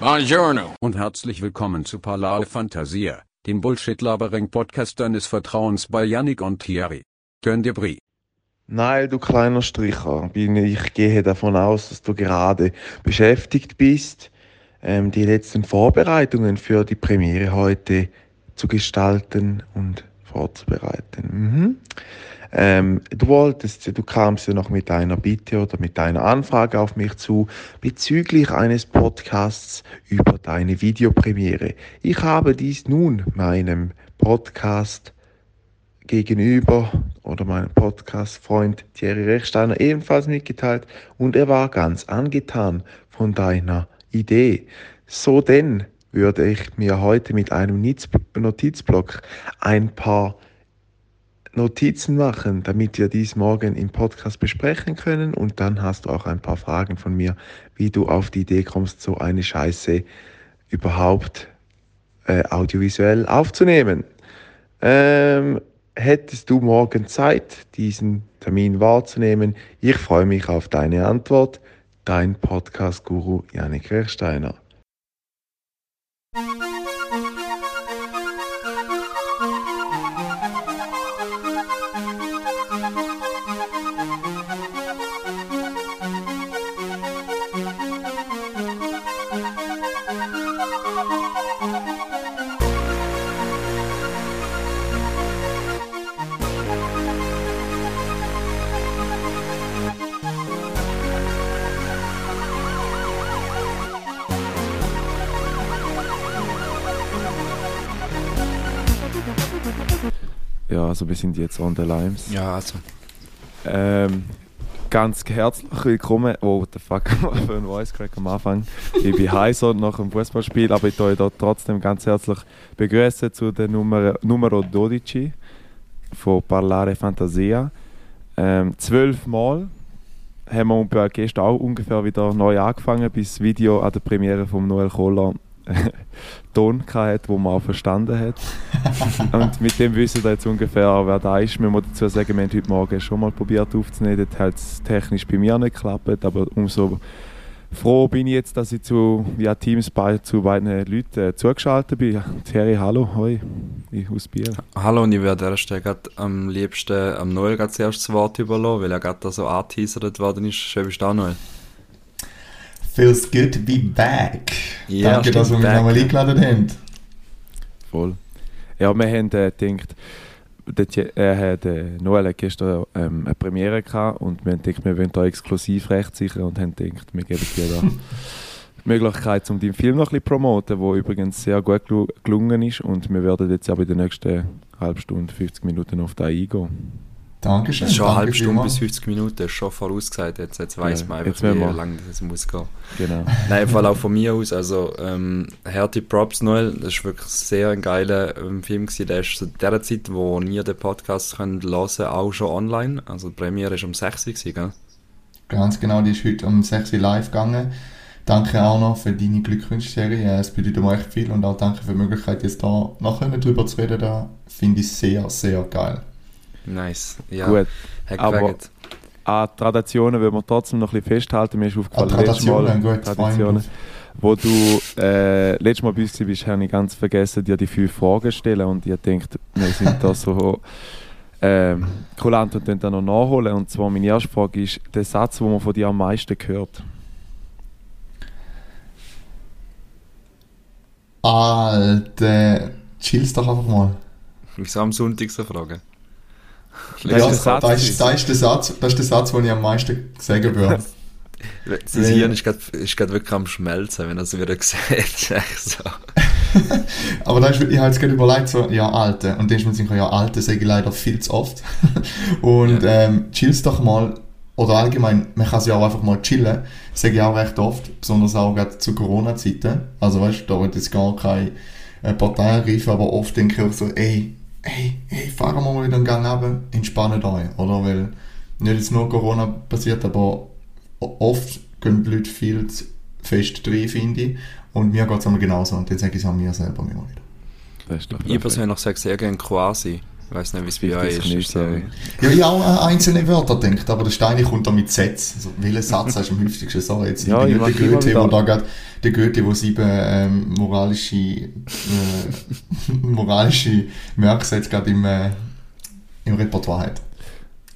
Buongiorno. Und herzlich willkommen zu Parlare Fantasia, dem Bullshit-Labering-Podcast deines Vertrauens bei Yannick und Thierry. Gönn dir Brie. Nein, du kleiner Stricher, bin- ich gehe davon aus, dass du gerade beschäftigt bist, ähm, die letzten Vorbereitungen für die Premiere heute zu gestalten und vorzubereiten. Mhm. Ähm, du wolltest, du kamst ja noch mit einer Bitte oder mit einer Anfrage auf mich zu bezüglich eines Podcasts über deine Videopremiere. Ich habe dies nun meinem Podcast gegenüber oder meinem Podcast-Freund Thierry Rechsteiner ebenfalls mitgeteilt und er war ganz angetan von deiner Idee. So denn würde ich mir heute mit einem Notizblock ein paar Notizen machen, damit wir dies morgen im Podcast besprechen können und dann hast du auch ein paar Fragen von mir, wie du auf die Idee kommst, so eine Scheiße überhaupt äh, audiovisuell aufzunehmen. Ähm, hättest du morgen Zeit, diesen Termin wahrzunehmen? Ich freue mich auf deine Antwort. Dein Podcast-Guru Janik Rechsteiner. Ja, also wir sind jetzt on the limes. Ja, also. Ähm, ganz herzlich willkommen. Oh, what the fuck, was für ein Voice Crack am Anfang. Ich bin heiser nach dem Fußballspiel, aber ich euch da trotzdem ganz herzlich begrüßen zu der Nummer, Numero 12 von Parlare Fantasia. Ähm, Zwölfmal haben wir bei gestern auch ungefähr wieder neu angefangen, bis das Video an der Premiere von Noel Kohler Ton hatte, wo man auch verstanden hat. und mit dem wissen wir jetzt ungefähr, wer da ist. Wir müssen dazu sagen, wir haben heute Morgen schon mal probiert aufzunehmen. Das hat es technisch bei mir nicht geklappt, aber umso froh bin ich jetzt, dass ich zu, via Teams bei, zu beiden Leuten äh, zugeschaltet bin. Thierry, hallo, hoi, ich aus Biel. Hallo, und ich werde an der Stelle grad am liebsten am Noel grad zuerst das Wort überlassen, weil er gerade da so angeteasert worden ist. Schön bist du auch, Noel. Feels good to be back. Ja, Danke, dass wir mich nochmal eingeladen haben. Voll. Ja, wir haben äh, gedacht, der, er äh, Noel hat gestern ähm, eine Premiere gehabt und wir haben gedacht, wir wollen da Exklusivrecht sichern und haben gedacht, wir geben dir da die Möglichkeit, um deinen Film noch ein bisschen zu promoten, der übrigens sehr gut gelu- gelungen ist und wir werden jetzt aber in den nächsten halbe Stunde, 50 Minuten auf da eingehen. Dankeschön. Das ist schon eine halbe Stunde bis 50 Minuten, das ist schon vorausgesagt. Jetzt, jetzt weiss Ja, man jetzt einfach, wie müssen wir- lange das muss gehen. Genau. Nein, im Fall auch von mir aus. Also, ähm, Härte Props, Noel. Das ist wirklich sehr ein geiler ähm, Film gewesen. Der ist zu der Zeit, wo ihr den Podcast könnt hören, auch schon online. Also, die Premiere ist um 6 Uhr gewesen, gell? Ganz genau, die ist heute um 6 Uhr live gegangen. Danke auch noch für deine Glückwunschserie. Es bedeutet mir echt viel und auch danke für die Möglichkeit, jetzt da nachher drüber zu reden. Da finde ich sehr, sehr geil. Nice. Ja, Gut. aber-. An Traditionen wollen wir trotzdem noch ein bisschen festhalten. Mir ist aufgefallen, letztes Mal, Traditionen, gut, Traditionen, wo du äh, letztes Mal bei uns warst, habe ich ganz vergessen, dir die fünf Fragen zu stellen und ich denkt, wir sind da so ähm, kulant und dann noch nachholen. Und zwar meine erste Frage ist, der Satz, den man von dir am meisten hört. Alter, chillst doch einfach mal. Wieso am Sonntag so fragen? Das Ja, ist der das, Satz. ist, das, ist der Satz, das ist der Satz, den ich am meisten sagen würde. Sein Hirn ist gerade wirklich am Schmelzen, wenn er es wieder sieht. So. Aber da ist, ich habe jetzt gerade überlegt, so, ja, Alte. Und dann ist mir sicher, ja, Alte sage ich leider viel zu oft. Und ähm, chillst doch mal, oder allgemein, man kann sich auch einfach mal chillen, sage ich auch recht oft, besonders auch gerade zu Corona-Zeiten. Also weißt du, da wird jetzt gar keine äh, Partei ergreifen, aber oft denke ich auch so, ey, ey, ey, fahren wir mal wieder einen Gang runter, entspannt euch, oder? Weil nicht jetzt nur Corona passiert, aber oft gehen die Leute viel zu fest rein, finde ich. Und mir geht es einmal genauso. Und dann sage ich es an mir selber immer wieder. Ich persönlich sage sehr gerne quasi. Ich weiß nicht, wie es bei euch ist. nicht, ist. so- ja. Ja, ich habe auch an einzelne Wörter gedacht, aber der Steine kommt da mit Sätzen. Also, welchen Satz hast du am häufigsten? So, jetzt Ja, ich ich bin nicht der Goethe, der da gerade der Goethe, der sieben ähm, moralische, äh, moralische Merksätze gerade im, äh, im Repertoire hat.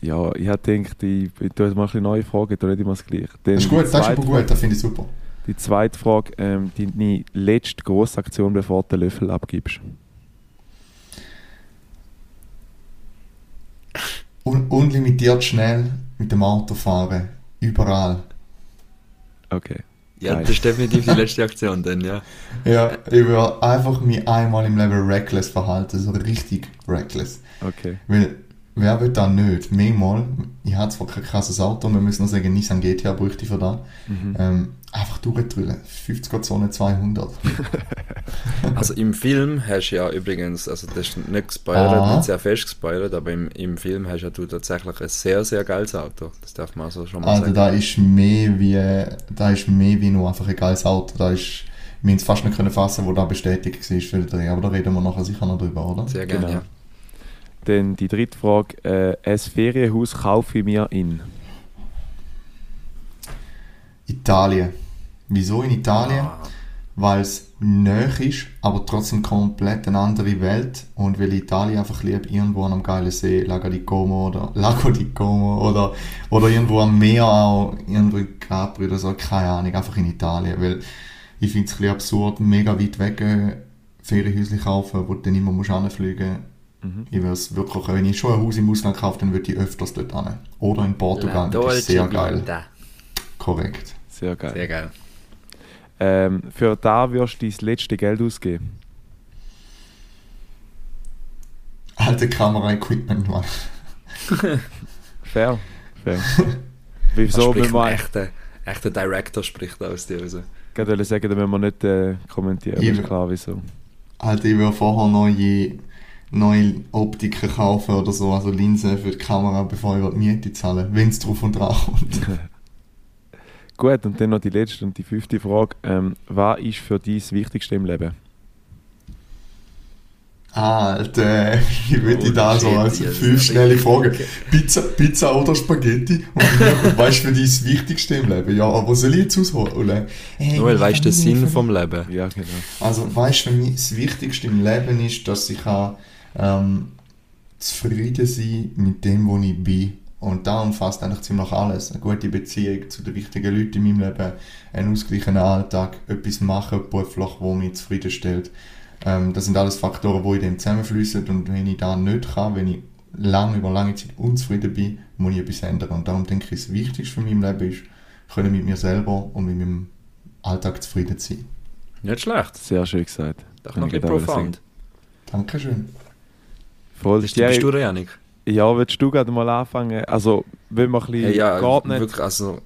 Ja, ich habe gedacht, ich, ich tue jetzt mal ein bisschen neue Fragen, da rede ich mal das gleiche. Dann Das ist gut, das ist aber gut, das finde ich super. Die zweite Frage, ähm, deine letzte grosse Aktion, bevor du den Löffel abgibst. Un unlimitiert schnell mit dem Auto fahren. Überall. Okay. Ja, Geil. das ist definitiv die letzte Aktion dann, ja. Ja, ich will einfach mich einmal im Leben reckless verhalten, so richtig reckless. Okay. Weil, wer will das nicht? Mehrmal, ich habe zwar kein krasses Auto, wir müssen noch sagen, Nissan GTA bräuchte ich für das. Mhm. Ähm, einfach durchdrüllen. 50er Zone 200. Also im Film hast du ja übrigens, also das ist nicht gespoilert, Aha. nicht sehr fest gespoilert, aber im, im Film hast ja du tatsächlich ein sehr, sehr geiles Auto. Das darf man also schon mal Also sagen. da ist mehr wie, da ist mehr wie nur einfach ein geiles Auto. Da ist, wir haben es fast nicht können fassen, wo da bestätigt war für den Dreh. Aber da reden wir nachher sicher noch drüber, oder? Sehr gerne, Genau. ja. Dann die dritte Frage, äh, ein Ferienhaus kaufe ich mir in. Italien. Wieso in Italien? Ah, Weil es nöch ist, aber trotzdem komplett eine andere Welt. Und weil ich Italien einfach liebe, irgendwo an einem geilen See, Lago di Como oder Lago di Como oder, oder irgendwo am Meer auch, irgendwo in Capri oder so, keine Ahnung, einfach in Italien. Weil ich finde es ein bisschen absurd, mega weit weg äh, Ferienhäuschen kaufen, wo du dann immer musst hinfliegen Mhm. Ich würde es wirklich, wenn ich schon ein Haus im Ausland kaufe, dann würde ich öfters dort hin. Oder in Portugal, La das ist sehr geil. Vita. Korrekt. Sehr geil. Sehr geil. Ähm, für da wirst du dein letzte Geld ausgeben. Alte Kamera-Equipment, Mann. Fair. Fair. So, Wieso, ein man echter, echter Director spricht aus dir raus. Ich wollte sagen, da müssen wir nicht äh, kommentieren, Eben. ist klar wieso. Alter, ich will vorher neue, neue Optiken kaufen oder so, also Linsen für die Kamera, bevor ich die Miete zahle, wenn es drauf und dran kommt. Gut, und dann noch die letzte und die fünfte Frage. Ähm, was ist für dich das Wichtigste im Leben? Alter, wie würde ich Oh, da so als fünf das schnelle Fragen? Pizza, Pizza oder Spaghetti? Und ich, weißt du, für dich das Wichtigste im Leben? Ja, aber was soll ich jetzt ausholen? Hey, Nur weil meine weißt du den Sinn vom Leben. Ja, genau. Also, weißt du, für mich das Wichtigste im Leben ist, dass ich kann, ähm, zufrieden sein mit dem, wo ich bin. Und da umfasst eigentlich ziemlich alles. Eine gute Beziehung zu den wichtigen Leuten in meinem Leben, einen ausgeglichenen Alltag, etwas machen beruflich, wo mich zufriedenstellt. Ähm, das sind alles Faktoren, die in dem zusammenfließen. Und wenn ich da nicht kann, wenn ich lang, über lange Zeit unzufrieden bin, muss ich etwas ändern. Und darum denke ich, das Wichtigste für mein Leben ist, können mit mir selber und mit meinem Alltag zufrieden sein. Nicht schlecht. Sehr schön gesagt. Doch noch ein bisschen profound. Dankeschön. Voll. Bist du, bist du Ja, Janik? ja, willst du gerade mal anfangen? Also, wenn wir ein bisschen Hey, ja, wirklich, also,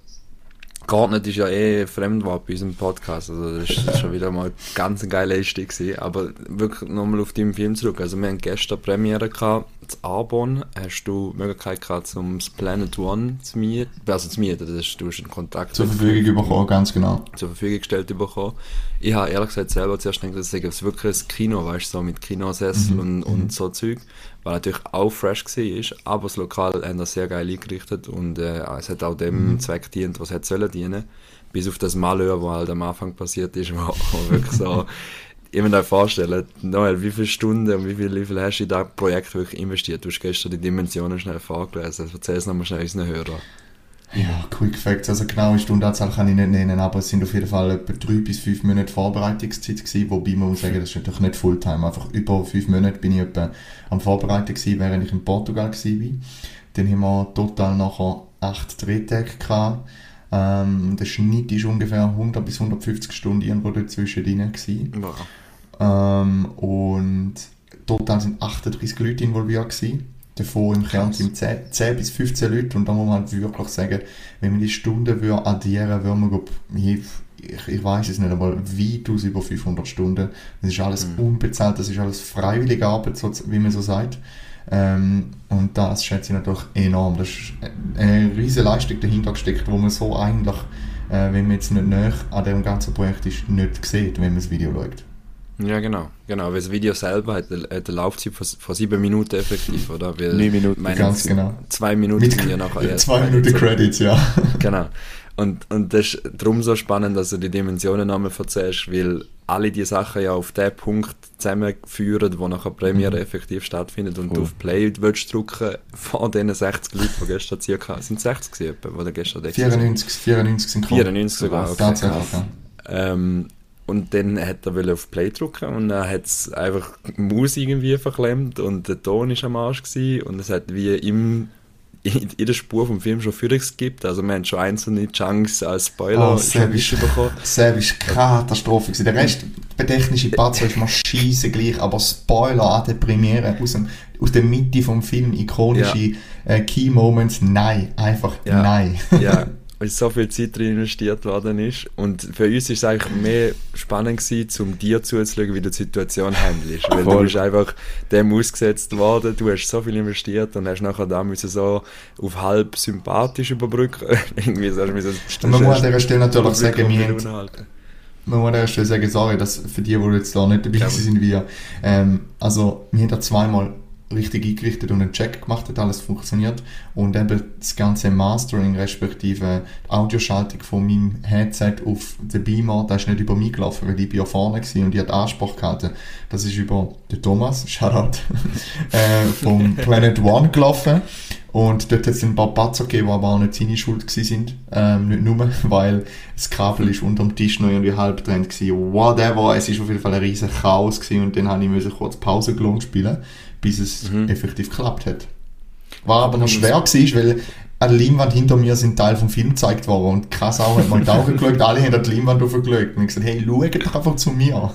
nicht ist ja eh Fremdwort bei unserem Podcast, also das ist schon wieder mal ganz eine geile Einstieg gewesen, aber wirklich nochmal auf deinen Film zurück, also wir haben gestern Premiere gehabt, zu Arbon, hast du die Möglichkeit gehabt, zum das Planet One zu mieten, also zu mieten, das ist, du hast einen Kontakt Zur Verfügung bekommen, ganz genau. zur Verfügung gestellt bekommen. Ich habe ehrlich gesagt selber zuerst gedacht, das ist wirklich ein Kino, weißt du, so mit Kinosessel Mhm, und, und so Zeug, weil natürlich auch fresh war, aber das Lokal haben das sehr geil eingerichtet und äh, es hat auch dem Mhm. Zweck gedient, was es sollen dienen. Bis auf das Malheur, was halt am Anfang passiert ist, wo, wo wirklich so, ich mir vorstellen, Noel, wie viele Stunden und wie viel, wie viel hast du in das Projekt wirklich investiert? Du hast gestern die Dimensionen schnell vorgelesen, erzähl es nochmal schnell unseren Hörern. Ja, Quick Facts. Also genaue Stundenanzahl kann ich nicht nennen, aber es sind auf jeden Fall etwa drei bis fünf Monate Vorbereitungszeit gewesen, wobei man muss sagen, das ist natürlich nicht Fulltime. Einfach über fünf Monate bin ich etwa am Vorbereiten gewesen, während ich in Portugal gewesen bin. Dann haben wir total nachher acht Drehtage gehabt. Ähm, der Schnitt ist ungefähr 100 bis 150 Stunden irgendwo dazwischen drin gewesen. Wow. Ähm, und total sind 38 Leute involviert gewesen. Davon im Kernteam 10, 10 bis 15 Leute. Und da muss man halt wirklich sagen, wenn man die Stunden würde addieren würde, man, glaub, ich, ich, ich weiß es nicht, aber weit über 500 Stunden. Das ist alles Mhm. unbezahlt, das ist alles freiwillige Arbeit, so, wie man so sagt. Ähm, und das schätze ich natürlich enorm. Das ist eine riesige Leistung dahinter gesteckt, wo man so eigentlich, äh, wenn man jetzt nicht näher an dem ganzen Projekt ist, nicht sieht, wenn man das Video schaut. Ja, genau. genau. Weil das Video selber hat, hat eine Laufzeit von, von sieben Minuten effektiv, oder? Weil, Neun Minuten. meine, Ganz genau. Zwei Minuten Mit sind ja nachher erst. zwei Minuten Credits, ja. Genau. Und, und das ist darum so spannend, dass du die Dimensionen einmal erzählst, weil alle die Sachen ja auf den Punkt zusammenführen, wo nachher Premiere effektiv stattfindet und du auf Play willst drücken von diesen 60 Leuten, die gestern circa, sind 60 gewesen, die gestern da waren? 94, 94 sind gekommen. 94 sogar, okay, Tatsächlich, ja. Ähm, und dann hat er auf Play drücken und dann hat es einfach die Musik irgendwie verklemmt und der Ton ist am Arsch gewesen und es hat wie im in, der Spur vom Film schon Führungs gibt. Also wir haben schon einzelne Chunks als Spoiler Oh, Savage. mitbekommen. Savage Katastrophe. Der Rest, der technische Patzer ist mir scheisse gleich, aber Spoiler an der Premiere aus, dem, aus der Mitte vom Film, ikonische äh, Key Moments, nein, einfach Ja. nein. ja, weil so viel Zeit drin investiert worden ist. Und für uns ist es eigentlich mehr spannend gewesen, um dir zuzuschauen, wie du die Situation handelst. Weil du Voll. bist einfach dem ausgesetzt worden, du hast so viel investiert und hast nachher da müssen so auf halb sympathisch überbrücken. Irgendwie so du müssen- man muss an dieser Stelle natürlich sagen, wir haben, man muss an dieser Stelle sagen, sorry, dass für die, die jetzt da nicht dabei Ja, sind, wir, ähm, also, wir haben da zweimal richtig eingerichtet und einen Check gemacht, hat alles funktioniert und eben das ganze Mastering respektive die Audioschaltung von meinem Headset auf den Beamer, das ist nicht über mich gelaufen, weil ich bin ja vorne war und ich hatte Anspruch gehalten. Das ist über den Thomas, Shoutout, äh, vom Planet One gelaufen und dort hat es ein paar Patzer gegeben, die aber auch nicht seine Schuld sind. Ähm, nicht nur, weil das Kabel ist unter dem Tisch noch irgendwie halb drin gewesen. Whatever, es ist auf jeden Fall ein riesen Chaos gewesen und dann habe ich müssen kurz Pause gelohnt spielen, bis es effektiv geklappt hat. War aber noch schwer gewesen, weil an der Leinwand hinter mir sind Teil vom Film gezeigt worden und krass auch hat mal in die Augen geschaut, alle haben an die Leinwand aufgeschaut und ich gesagt, hey, schaut doch einfach zu mir.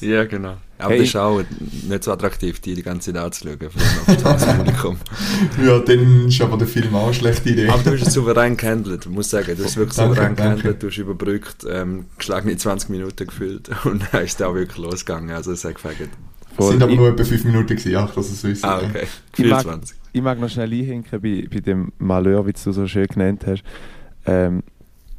Ja, genau. Aber Hey. das ist auch nicht so attraktiv, die die ganze Zeit anzuschauen, vor allem auf Publikum. ja, dann ist aber der Film auch eine schlechte Idee. Aber du hast es souverän gehandelt, muss sagen. Du hast es wirklich Danke, souverän danke. gehandelt, du hast überbrückt, ähm, geschlagene 20 Minuten gefüllt und dann ist es auch wirklich losgegangen. Also es hat gefällt. Es Voll. sind aber Ich- nur etwa 5 Minuten gewesen, ach, dass es so ist. Ah, okay. Ich mag- 24. Ich mag noch schnell einhinken bei, bei dem Malheur, wie du so schön genannt hast. Ähm,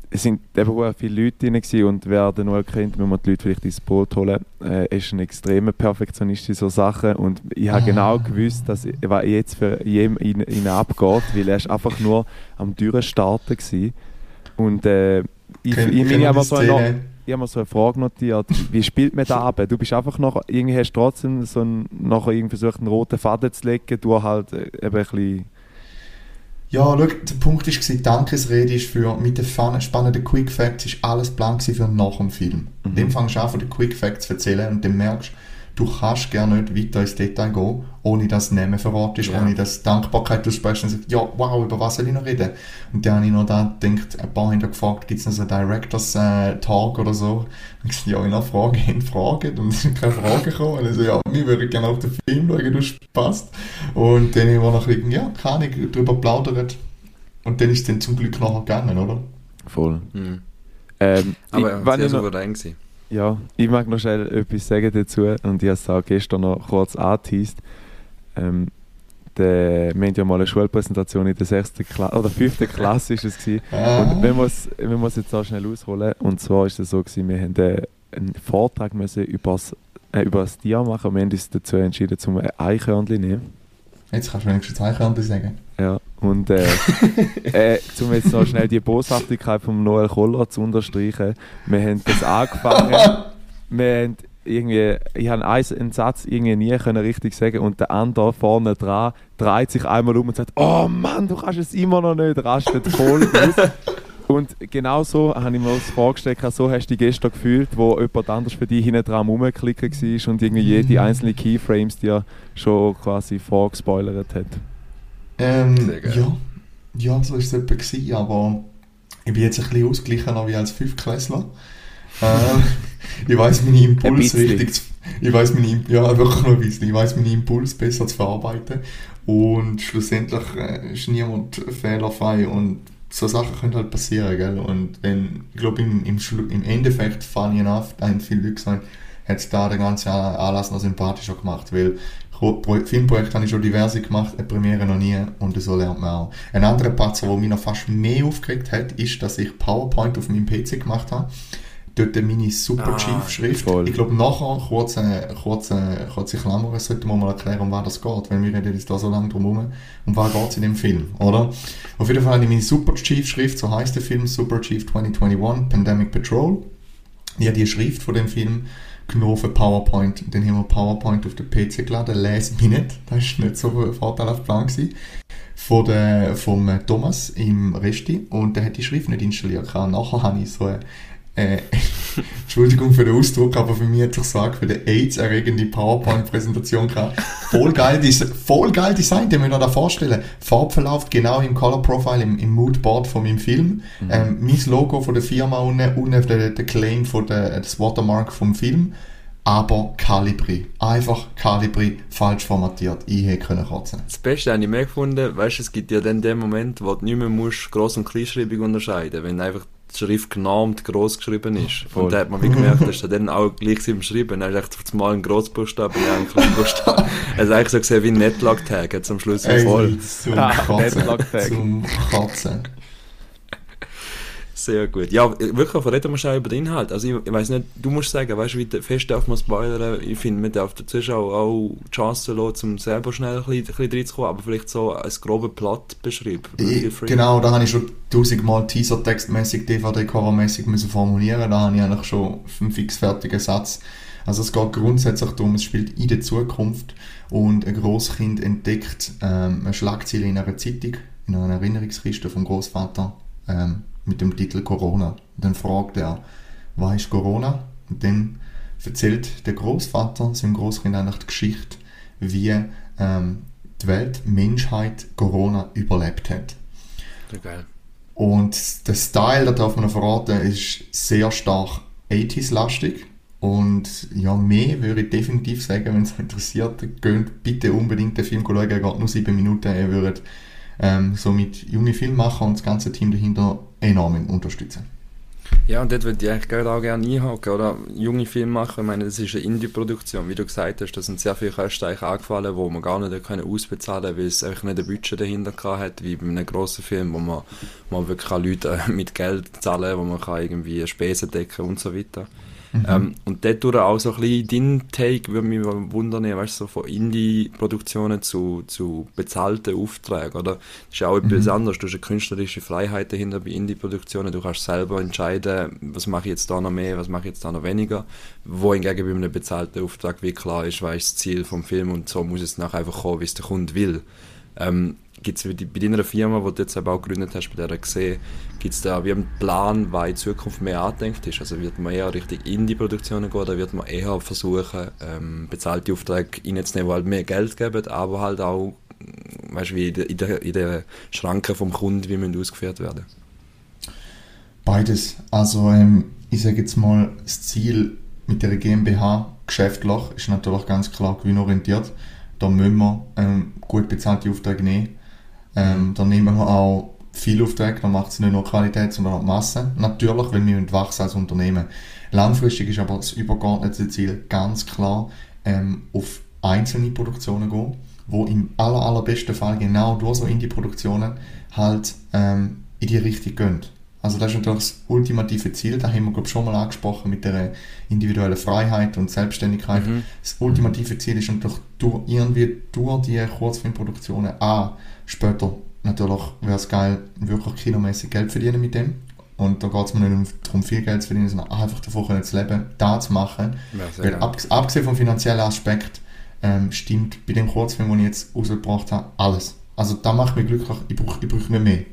es sind eben auch viele Leute drin gewesen und wer den Noel kennt, muss man die Leute vielleicht ins Boot holen. Äh, er ist ein extremer Perfektionist in so Sachen und ich habe Ah. genau gewusst, dass was jetzt für ihn, ihn, ihn abgeht, weil er ist einfach nur am Türen starten gewesen. und äh, ich, Kennt- ich, ich, ich, mir so Szene? Ich habe mir so eine Frage notiert, wie spielt man da ab? Du bist einfach noch, irgendwie hast trotzdem so einen, nachher irgendwie versucht, einen roten Faden zu legen, du halt äh, eben ein bisschen Ja, schau, der Punkt war, die Dankesrede ist für, mit den spannenden Quick Facts ist alles gewesen für nach dem Film. Mhm. Dem fangst du an, von den Quick Facts zu erzählen und dann merkst du, kannst gerne nicht weiter ins Detail gehen, ohne dass Namen verratest, Ja. ohne dass Dankbarkeit du sprichst und sagst, ja, wow, über was soll ich noch reden? Und dann habe ich noch da gedacht, ein paar haben gefragt, gibt es noch so einen Directors äh, Talk oder so? Und ich gesagt, ja, ich noch Fragen, haben Fragen und es sind keine Fragen gekommen. Und ich so, ja, wir würden gerne auf den Film schauen, du hast passt. Und dann haben wir noch ein ja, keine Ahnung, darüber plaudert. Und dann ist es dann zum Glück nachher gegangen, oder? voll. Mhm. Ähm, Aber ich, wenn sehr ich noch. Ja, ich mag noch schnell etwas sagen dazu und ich habe es auch gestern noch kurz angeteased. Ähm, der, wir haben ja mal eine Schulpräsentation in der 6. Klasse oder 5. Klasse ist es gewesen. Und wenn wir es jetzt auch schnell ausholen, und zwar ist es so gewesen, wir haben einen Vortrag müssen über das, äh, über das Tier machen und wir haben uns dazu entschieden, zum ein Eichhörnchen zu nehmen. Jetzt kannst du wenigstens Eichhörnchen sagen. Und äh, äh, um jetzt noch schnell die Boshaftigkeit von Noel Koller zu unterstreichen, wir haben das angefangen, wir haben irgendwie, ich habe einen, einen Satz irgendwie nie können richtig sagen und der andere vorne dran dreht sich einmal um und sagt, oh Mann, du kannst es immer noch nicht, rastet voll aus. Und genau so habe ich mir das vorgestellt, so hast du dich gestern gefühlt, wo jemand anders für dich hinten dran rumklicken war und irgendwie jede einzelne Keyframes dir schon quasi vorgespoilert hat. Ähm, ja, ja, so war es etwa, gewesen, aber ich bin jetzt ein bisschen ausgeglichener wie als Fünftklässler. ähm, ich weiß meine Ein Impulse richtig zu, ich weiß meine, ja, wirklich nur ein bisschen, ich weiß meine Impulse besser zu verarbeiten. Und schlussendlich äh, ist niemand fehlerfrei und so Sachen können halt passieren, gell? Und wenn, ich glaube, im, im, Schlu- im Endeffekt, funny enough, haben viele Leute gesagt, hat es da den ganzen Anlass noch sympathischer gemacht, weil Filmprojekte habe ich schon diverse gemacht, eine Premiere noch nie und so lernt man auch. Ein anderer Patzer, der mich noch fast mehr aufgeregt hat, ist, dass ich PowerPoint auf meinem PC gemacht habe. dort meine Super Ah, Chief Schrift. voll. Ich glaube, nachher, kurz, kurz, kurze Klammer, sollten wir mal erklären, um was das geht, weil wir reden jetzt da so lange drum herum. Um was geht es in dem Film, oder? Auf jeden Fall habe ich meine Super Chief Schrift, so heißt der Film, Super Chief 2021, Pandemic Patrol. Ich habe die Schrift von dem Film für PowerPoint. Dann haben wir PowerPoint auf den PC geladen, lese mich nicht. Das war nicht so ein vorteilhafter Plan. Gewesen. Von der, vom äh, Thomas im Resti und der hat die Schrift nicht installiert. Nachher habe ich so eine, äh, Entschuldigung für den Ausdruck, aber für mich hat sich so für eine AIDS-erregende PowerPoint-Präsentation gehabt. Voll geil, voll geil Design, den müsst ihr da vorstellen. Farbverlauf genau im Color Profile, im, im Moodboard von meinem Film. Ähm, mein Logo von der Firma unten, unten der, der Claim von der, das Watermark vom Film. Aber Calibri. Einfach Calibri falsch formatiert. Ich hätte können kotzen. Das Beste habe ich mehr gefunden, weißt du, es gibt ja dann den Moment, wo du nicht mehr musst Gross- und Kleinschreibung unterscheiden wenn einfach die Schrift genormt gross geschrieben ist. Voll. Und da hat man wie gemerkt, dass er dann auch gleich im Schreiben, hast du echt mal einen Grossbuchstaben und einen kleinen Buchstaben. Er hat eigentlich so gesehen wie ein Netlog-Tag jetzt am Schluss. Ey, Voll. Zum Ah. Netzlock-Tag. Zum Kotzen. Sehr gut. Ja, wirklich, reden wir schon über den Inhalt. Also ich, ich weiß nicht, du musst sagen, weißt du, wie fest darf man spoilern? Ich finde, man darf den Zuschauer auch die Chance lassen, um selber schnell ein bisschen, ein bisschen reinzukommen, aber vielleicht so ein grobe Plot beschreiben. Genau, da habe ich schon tausendmal Teaser-Textmäßig, DVD-Cover-mäßig müssen formulieren. Da habe ich eigentlich schon einen fix fertigen Satz. Also es geht grundsätzlich darum, es spielt in der Zukunft und ein Großkind entdeckt ähm, eine Schlagzeile in einer Zeitung, in einer Erinnerungskiste vom Großvater ähm, mit dem Titel Corona. Und dann fragt er, was ist Corona? Und dann erzählt der Großvater seinem Großkind eigentlich die Geschichte, wie ähm, die Welt, die Menschheit Corona überlebt hat. Ja, geil. Und der Style, da darf man noch verraten, ist sehr stark 80s-lastig. Und ja, mehr würde ich definitiv sagen, wenn es euch interessiert, geht bitte unbedingt den Film schauen. Er geht nur sieben Minuten. Ihr würdet ähm, somit junge Filmemacher und das ganze Team dahinter enorm unterstützen. Ja, und dort würde ich eigentlich gerade auch gerne einhaken, oder? Junge Filmemacher, ich meine, das ist eine Indie-Produktion, wie du gesagt hast, da sind sehr viele Kosten eigentlich angefallen, wo man gar nicht können ausbezahlen weil es einfach nicht ein Budget dahinter hat, wie bei einem grossen Film, wo man, man wirklich Leute äh, mit Geld zahlen wo man kann irgendwie Spesen decken und so weiter. Ähm, und dort auch so ein bisschen dein Take, würde mich wundern, weißt du, so von Indie-Produktionen zu, zu bezahlten Aufträgen, oder? Das ist ja auch etwas anderes. Du hast eine künstlerische Freiheit dahinter bei Indie-Produktionen. Du kannst selber entscheiden, was mache ich jetzt da noch mehr, was mache ich jetzt da noch weniger. Wohingegen bei einem bezahlten Auftrag wie klar ist, was ist das Ziel vom Film und so muss es nachher einfach kommen, wie es der Kunde will. Ähm, gibt es bei, bei deiner Firma, die du jetzt eben auch gegründet hast, bei der gesehen, gibt es da wie einen Plan, was in Zukunft mehr angedenkt ist? Also wird man eher Richtung Indie-Produktionen gehen oder wird man eher versuchen, ähm, bezahlte Aufträge reinzunehmen, die halt mehr Geld geben, aber halt auch, weißt wie in der, in der, in der Schranke vom Kunden, wie müssen ausgeführt werden? Beides. Also ähm, ich sage jetzt mal, das Ziel mit der GmbH geschäftlich ist natürlich ganz klar gewinnorientiert. Da müssen wir ähm, gut bezahlte Aufträge nehmen. Ähm, da nehmen wir auch viele Aufträge, da macht es nicht nur Qualität, sondern auch Masse. Natürlich, wenn wir wachsen als Unternehmen. Langfristig ist aber das übergeordnete Ziel ganz klar, ähm, auf einzelne Produktionen gehen, wo im aller, allerbesten Fall genau durch so Indie-Produktionen halt ähm, in die Richtung gehen. Also das ist natürlich das ultimative Ziel, da haben wir glaube schon mal angesprochen mit der individuellen Freiheit und Selbstständigkeit. Mhm. Das ultimative Ziel ist natürlich durch, irgendwie durch die Kurzfilmproduktionen A, später natürlich wäre es geil, wirklich kinomäßig Geld verdienen mit dem. Und da geht es mir nicht darum, viel Geld zu verdienen, sondern einfach davon zu leben, da zu machen. Ja, Weil abg abgesehen vom finanziellen Aspekt ähm, stimmt bei dem Kurzfilm, den ich jetzt rausgebracht habe, alles. Also da macht mich glücklich, ich brauche ich brauch nicht mehr.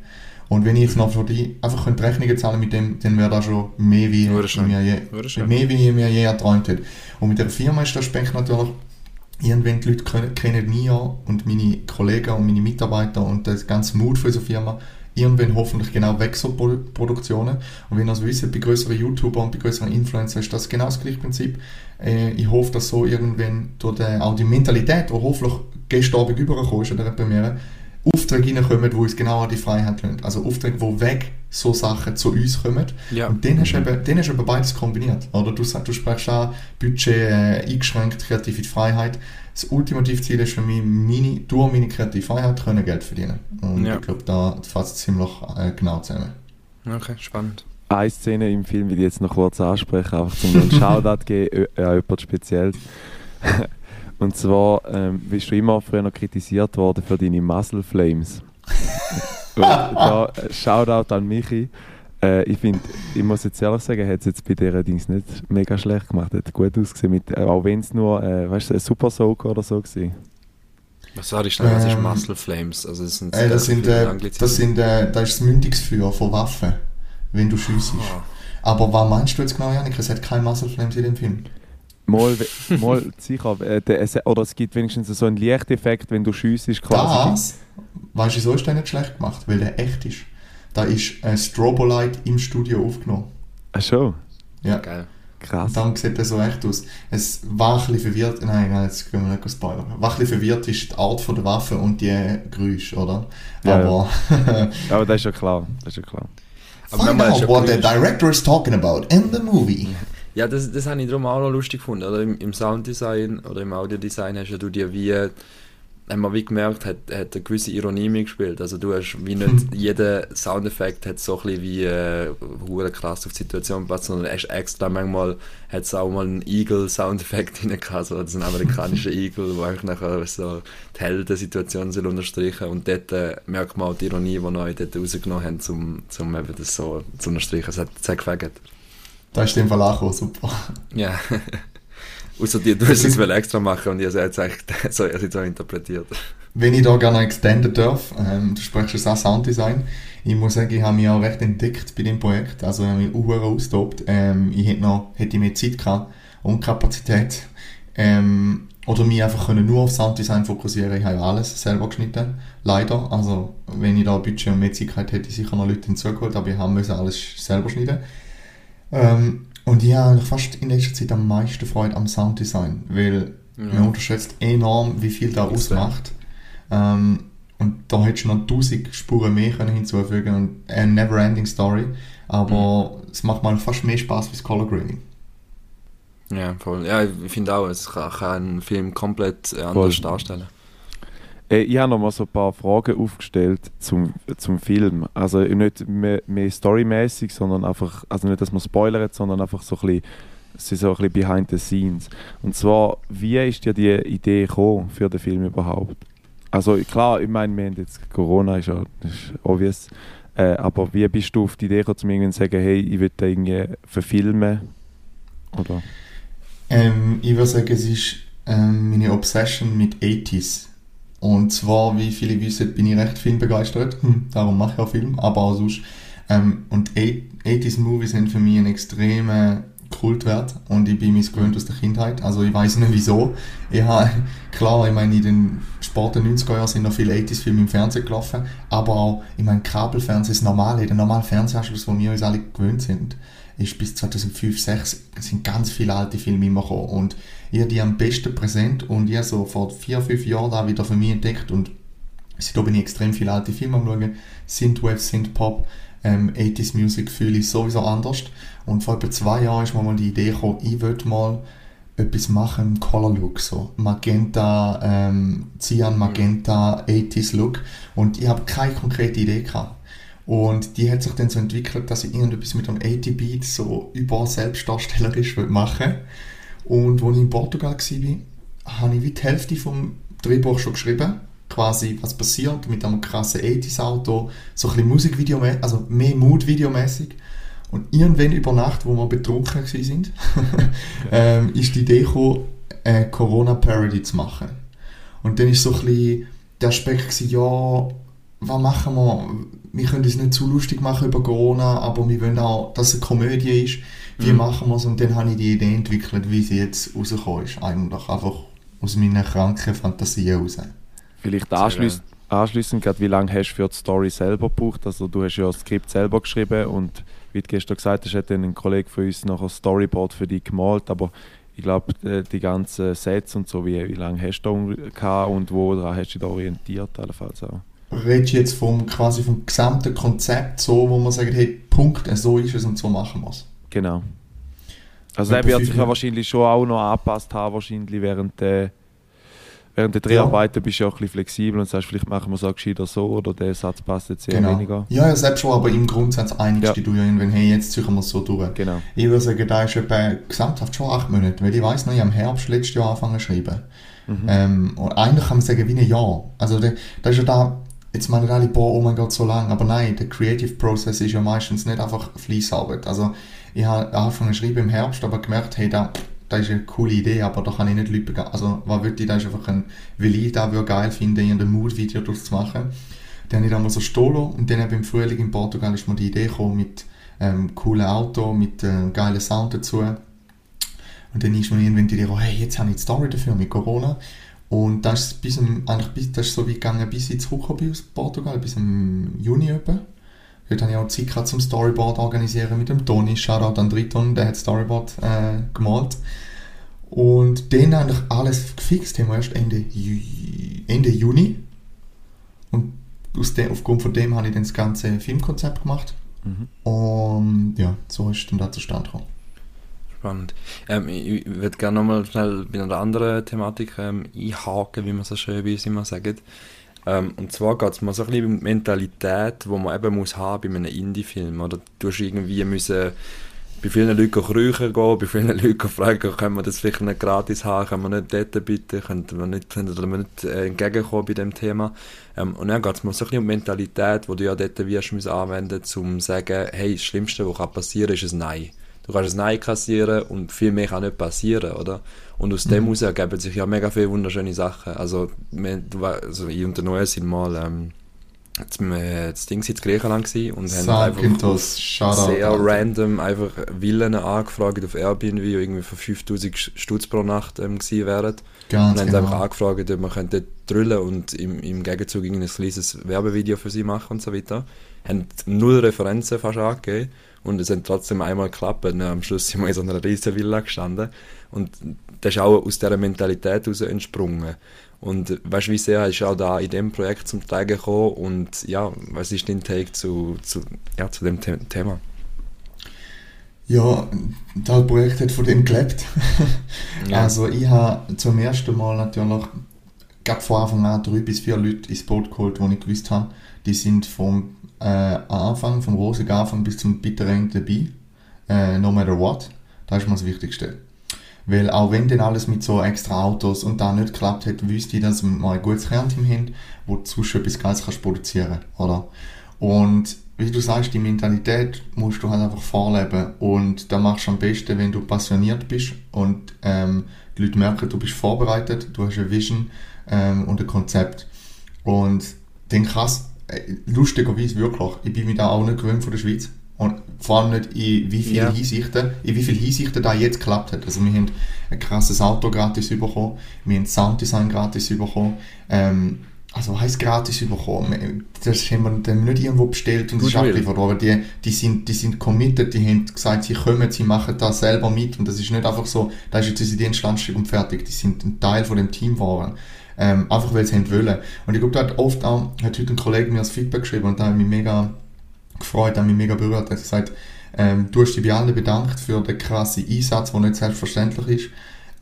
Und wenn ich jetzt noch für die einfach könnte Rechnungen zahlen mit dem, dann wäre das schon mehr wie, schön. mir je, mehr wie ich mir je erträumt hätte. Und mit der Firma ist der Aspekt natürlich, irgendwann die Leute können, kennen mich ja und meine Kollegen und meine Mitarbeiter und das ganze Mut für unsere Firma irgendwann hoffentlich genau weg so Pro Produktionen. Und wenn ihr es wisst, bei größeren YouTubern und bei größeren Influencern ist das genau das gleiche Prinzip. Äh, ich hoffe, dass so irgendwann durch die, auch die Mentalität, die hoffentlich gestern Abend übergekommen ist an der Premiere, Aufträge reinkommen, die uns genau an die Freiheit lassen. Also Aufträge, wo weg so Sachen zu uns kommen. Ja. Und dann hast, du eben, dann hast du eben beides kombiniert. Oder du, du sprichst auch Budget äh, eingeschränkt, kreative Freiheit. Das ultimative Ziel ist für mich, meine, durch meine kreative Freiheit können Geld verdienen. Und Ja. ich glaube, da fasst es ziemlich äh, genau zusammen. Okay, spannend. eine Szene im Film, die ich jetzt noch kurz ansprechen, einfach zum einen Shoutout geben an jemand Spezielles. Und zwar ähm, bist du immer früher noch kritisiert worden für deine Muscle Flames. Da, äh, Shoutout an Michi. Äh, ich finde, ich muss jetzt ehrlich sagen, hat es jetzt bei dieser Dings nicht mega schlecht gemacht. Hat gut ausgesehen, mit, äh, auch wenn es nur, äh, weißt ein Super Soaker oder so war. Was war ich schnell? Was ist Ähm, Muscle Flames? Also das sind, Ey, das sind, äh, das sind, äh, das ist das Mündungsfeuer von Waffen, wenn du schiessest. Ah. Aber was meinst du jetzt genau, Janik? Es hat keine Muscle Flames in dem Film. Mal, mal sicher, äh, oder es gibt wenigstens so einen Lichteffekt, wenn du schiessest quasi. Das, weißt du, wieso ist der nicht schlecht gemacht? Weil der echt ist. Da ist ein Strobolight im Studio aufgenommen. Ach schon, Ja. Geil. krass. Und darum sieht er so echt aus. Es war ein bisschen verwirrt, nein, nein, jetzt können wir nicht spoilern. War ein bisschen verwirrt ist die Art von der Waffe und die Geräusche, oder? Ja, Aber Aber das ist ja klar, das ist ja klar. Aber find out ja what the director is talking about in the movie. Ja, das, das habe ich darum auch noch lustig gefunden. Oder? Im, Im Sounddesign oder im Audiodesign hast ja du dir wie, wir wie gemerkt, hat, hat eine gewisse Ironie mitgespielt. Also du hast wie nicht jeder Soundeffekt hat so ein bisschen wie äh, hure krass auf die Situation gepasst, sondern hast extra manchmal hat es auch mal einen Eagle-Soundeffekt rein gehabt, so das ist ein amerikanischer Eagle, wo eigentlich nachher so die Heldensituation soll unterstreichen und dort äh, merkt man auch die Ironie, die neu dort rausgenommen haben, um, um eben das so zu unterstreichen. Es hat, es hat gefällt. Da ist dem Fall auch super. Ja. Außer dir, du hast es wel extra machen und ihr seid es eigentlich so, ihr seid so interpretiert. Wenn ich da gerne extenden darf, ähm, du sprichst jetzt auch Sounddesign, ich muss sagen, ich habe mich auch recht entdeckt bei dem Projekt, also ich habe mich auch austobt. Ähm, ich hätte noch, hätte mehr Zeit gehabt und Kapazität, ähm, oder mich einfach können nur auf Sounddesign fokussieren. Ich habe ja alles selber geschnitten, leider. Also, wenn ich da Budget und mehr Zeit hätte, hätte ich sicher noch Leute hinzugeholt, aber ich habe alles selber schneiden. Ähm, und ich habe fast in letzter Zeit am meisten Freude am Sounddesign, weil man unterschätzt enorm, wie viel da ausmacht. Ähm, und da hättest du noch tausend Spuren mehr können hinzufügen und eine never-ending Story. Aber es macht mal fast mehr Spaß wie das Color Grading. Ja, voll. Ja, ich finde auch, es kann, kann einen Film komplett äh, anders darstellen. Äh, ich habe noch mal so ein paar Fragen aufgestellt zum, zum Film. Also nicht mehr, mehr storymäßig, sondern einfach, also nicht, dass man spoilert, sondern einfach so ein bisschen, so ein bisschen behind the scenes. Und zwar, wie ist dir die Idee gekommen für den Film überhaupt? Also klar, ich meine, wir haben jetzt Corona, ist ja ist obvious. Äh, aber wie bist du auf die Idee gekommen, zu zu sagen, hey, ich will den irgendwie verfilmen? Oder? Ähm, ich würde sagen, es ist ähm, meine Obsession mit 80s. Und zwar, wie viele wissen, bin ich recht filmbegeistert. Hm, darum mache ich auch Film, aber auch sonst. Ähm, und 80s-Movies sind für mich ein extremer Kultwert und ich bin mir gewöhnt aus der Kindheit. Also ich weiß nicht wieso. Ich habe, klar, ich meine, in den späten 90er Jahren sind noch viele 80s-Filme im Fernsehen gelaufen, aber auch, ich meine, Kabelfernsehen, das Normale, der normale Fernsehanschluss, wo wir uns alle gewöhnt sind, ist bis 2005, 2006 sind ganz viele alte Filme immer gekommen. Und ich habe die am besten präsent und ich habe so vor vier, fünf Jahren da wieder für mich entdeckt und seitdem bin ich extrem viele alte Filme am schauen, Synthwave, Synthpop, ähm, 80s Music fühle ich sowieso anders. Und vor etwa zwei Jahren ist mir mal die Idee gekommen, ich würde mal etwas machen im Color Look, so Magenta, ähm, Cyan Magenta, 80s Look. Und ich habe keine konkrete Idee gehabt. Und die hat sich dann so entwickelt, dass ich irgendetwas mit einem 80-Beat so über selbstdarstellerisch machen. Und als ich in Portugal war, habe ich wie die Hälfte vom Drehbuch schon geschrieben. Quasi, was passiert mit einem krassen 80s-Auto, so ein bisschen Musikvideo, also mehr Mood-Video-mäßig. Und irgendwann über Nacht, wo wir betrunken waren, ähm, ist die Idee gekommen, eine Corona-Parody zu machen. Und dann ist so ein bisschen der Aspekt ja, was machen wir? Wir können es nicht zu lustig machen über Corona, aber wir wollen auch, dass es eine Komödie ist. Wie Mhm. machen wir es? Und dann habe ich die Idee entwickelt, wie sie jetzt rausgekommen ist. Eigentlich einfach aus meiner kranken Fantasie heraus. Vielleicht anschliessend, gerade, wie lange hast du für die Story selber gebraucht? Also du hast ja das Skript selber geschrieben und wie du gestern gesagt hast, hat dann ein Kollege von uns noch ein Storyboard für dich gemalt, aber ich glaube, die ganzen Sets und so, wie, wie lange hast du da gehabt und wo daran hast du dich da orientiert, allenfalls auch? Redest du jetzt vom, quasi vom gesamten Konzept so, wo man sagt, hey, Punkt, so ist es und so machen wir es. Genau. Also Etwa er wird sich ja wahrscheinlich schon auch noch angepasst haben, wahrscheinlich während der während der Dreharbeiten bist du ja auch ein bisschen flexibel und sagst, vielleicht machen wir es auch gescheiter so oder der Satz passt jetzt eher Genau. weniger. Ja, ja, selbst schon, aber im Grundsatz einigst Ja. du ja irgendwann, hey, jetzt ziehen wir es so durch. Genau. Ich würde sagen, da ist etwa gesamthaft schon acht Monate, weil ich weiss noch, ich habe im Herbst letztes Jahr angefangen zu schreiben. Ähm, und eigentlich kann man sagen, wie ein Jahr. Also, da, da ist ja da, jetzt meinen alle, boah, oh mein Gott, so lang. Aber nein, der Creative Process ist ja meistens nicht einfach Fließarbeit. Also, ich habe angefangen zu schreiben im Herbst, aber gemerkt, hey, da, da ist eine coole Idee, aber da kann ich nicht Leute. Also, was will ich, da ist einfach ein, weil ich da würde geil finde, in ein Mood-Video daraus. Dann habe ich da mal so Stolo und dann eben im Frühling in Portugal ist mir die Idee gekommen mit ähm, coolen Auto, mit ähm, geilen Sound dazu. Und dann ist mir irgendwann die Idee, hey, jetzt habe ich die Story dafür mit Corona. Und das ist, bis im, eigentlich bis, das ist so weit gegangen, bis ich zurückgekommen bin aus Portugal, bis im Juni etwa. Dort habe ich auch Zeit gehabt zum Storyboard organisieren mit dem Toni, Shoutout an Triton, der hat Storyboard äh, gemalt. Und den eigentlich alles gefixt haben wir erst Ende, Ende Juni. Und aus dem, aufgrund von dem habe ich dann das ganze Filmkonzept gemacht. Und ja, so ist dann da zustande gekommen. Spannend. Ähm, ich würde gerne nochmal schnell bei einer anderen Thematik ähm, einhaken, wie man so schön bei uns immer sagt. Ähm, und zwar geht es mal so ein bisschen um die Mentalität, die man eben muss haben bei einem Indie-Film. Oder du hast irgendwie müssen bei vielen Leuten kriechen gehen, bei vielen Leuten fragen, können wir das vielleicht nicht gratis haben, können wir nicht dort bitte, können wir nicht, können wir nicht äh, entgegenkommen bei dem Thema. Ähm, und dann geht es mal so ein bisschen um die Mentalität, die du ja dort wirst anwenden, um zu sagen, hey, das Schlimmste, was kann passieren, ist ein Nein. Du kannst ein Nein kassieren und viel mehr kann nicht passieren, oder? Und aus dem heraus ergeben sich ja mega viele wunderschöne Sachen. Also, wir, du, also ich und der Noel sind mal ähm, äh, das Ding in Griechenland gewesen und haben einfach Shoutout. sehr Alter. random einfach Villen angefragt auf Airbnb, die irgendwie für 5000 Stutz pro Nacht ähm, gewesen wären. Ganz und haben genau. einfach angefragt, ob man könnte dort drüllen und im, im Gegenzug ein kleines Werbevideo für sie machen und so weiter. Haben null Referenzen fast angegeben und es hat trotzdem einmal geklappt. Und am Schluss sind wir in so einer riesen Villa gestanden und das ist auch aus dieser Mentalität heraus entsprungen. Und weißt du, wie sehr ist auch da in dem Projekt zum Tragen gekommen und ja, was ist dein Take zu, zu, ja, zu dem The Thema? Ja, das Projekt hat von dem gelebt. Ja. Also ich habe zum ersten Mal natürlich gerade von Anfang an drei bis vier Leute ins Boot geholt, die ich gewusst habe, die sind vom äh, Anfang, vom rosigen Anfang bis zum bitteren Ende dabei. Äh, no matter what. Das ist mir das Wichtigste. Weil auch wenn dann alles mit so extra Autos und da nicht geklappt hat, wüsste ich, dass wir mal ein gutes Kernteam haben, wo du sonst etwas Geiles kannst produzieren oder? Und wie du sagst, die Mentalität musst du halt einfach vorleben und da machst du am besten, wenn du passioniert bist und ähm, die Leute merken, du bist vorbereitet, du hast eine Vision ähm, und ein Konzept. Und dann krass, äh, lustigerweise wirklich, ich bin mir da auch nicht gewöhnt von der Schweiz. Und vor allem nicht in wie vielen Ja. Hinsichten, in wie vielen Hinsichten da jetzt geklappt hat. Also wir haben ein krasses Auto gratis bekommen, wir haben Sounddesign gratis bekommen, ähm, also was heisst gratis bekommen? Das haben wir nicht irgendwo bestellt und es ist abgeliefert worden. Die, die, sind, die sind committed, die haben gesagt, sie kommen, sie machen das selber mit und das ist nicht einfach so, da ist jetzt unsere Dienstleistung und fertig. Die sind ein Teil von dem Team geworden. Ähm, einfach weil sie wollen. Und ich glaube, da hat oft auch, hat heute ein Kollege mir das Feedback geschrieben und da ich mich mega gefreut, hat mich mega berührt. Er hat gesagt, ähm, du hast dich bei allen bedankt für den krassen Einsatz, der nicht selbstverständlich ist.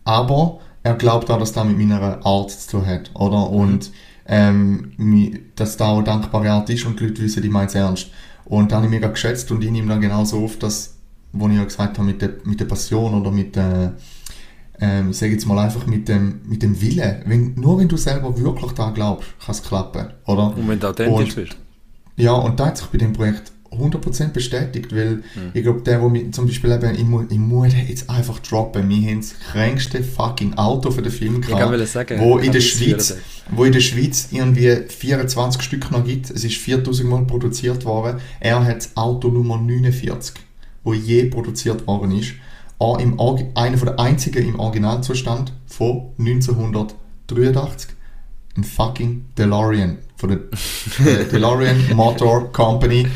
Aber er glaubt auch, dass das mit meiner Art zu tun hat, oder? Und ähm, dass da auch dankbare Art ist und die Leute wissen, ich meine es ernst. Und das habe ich mega geschätzt und ich nehme dann genauso auf, dass, wo ich ja gesagt habe, mit der, mit der Passion oder mit der, ähm, ich sage jetzt mal einfach mit dem, mit dem Willen. Wenn, nur wenn du selber wirklich da glaubst, kann es klappen, oder? Und wenn du authentisch Und- bist. Ja, und da hat sich bei dem Projekt 100% bestätigt, weil ich glaube, der, wo mir zum Beispiel eben, ich, mu ich muss jetzt einfach droppen, wir haben das kränkste fucking Auto für den Film Ich kann wollte sagen, wo in der Schweiz, wo in der Schweiz irgendwie 24 Stück noch gibt. Es ist 4000 Mal produziert worden. Er hat das Auto Nummer 49, wo je produziert worden ist. Im, einer von der einzigen im Originalzustand von 1983 ein fucking DeLorean von der DeLorean Motor Company.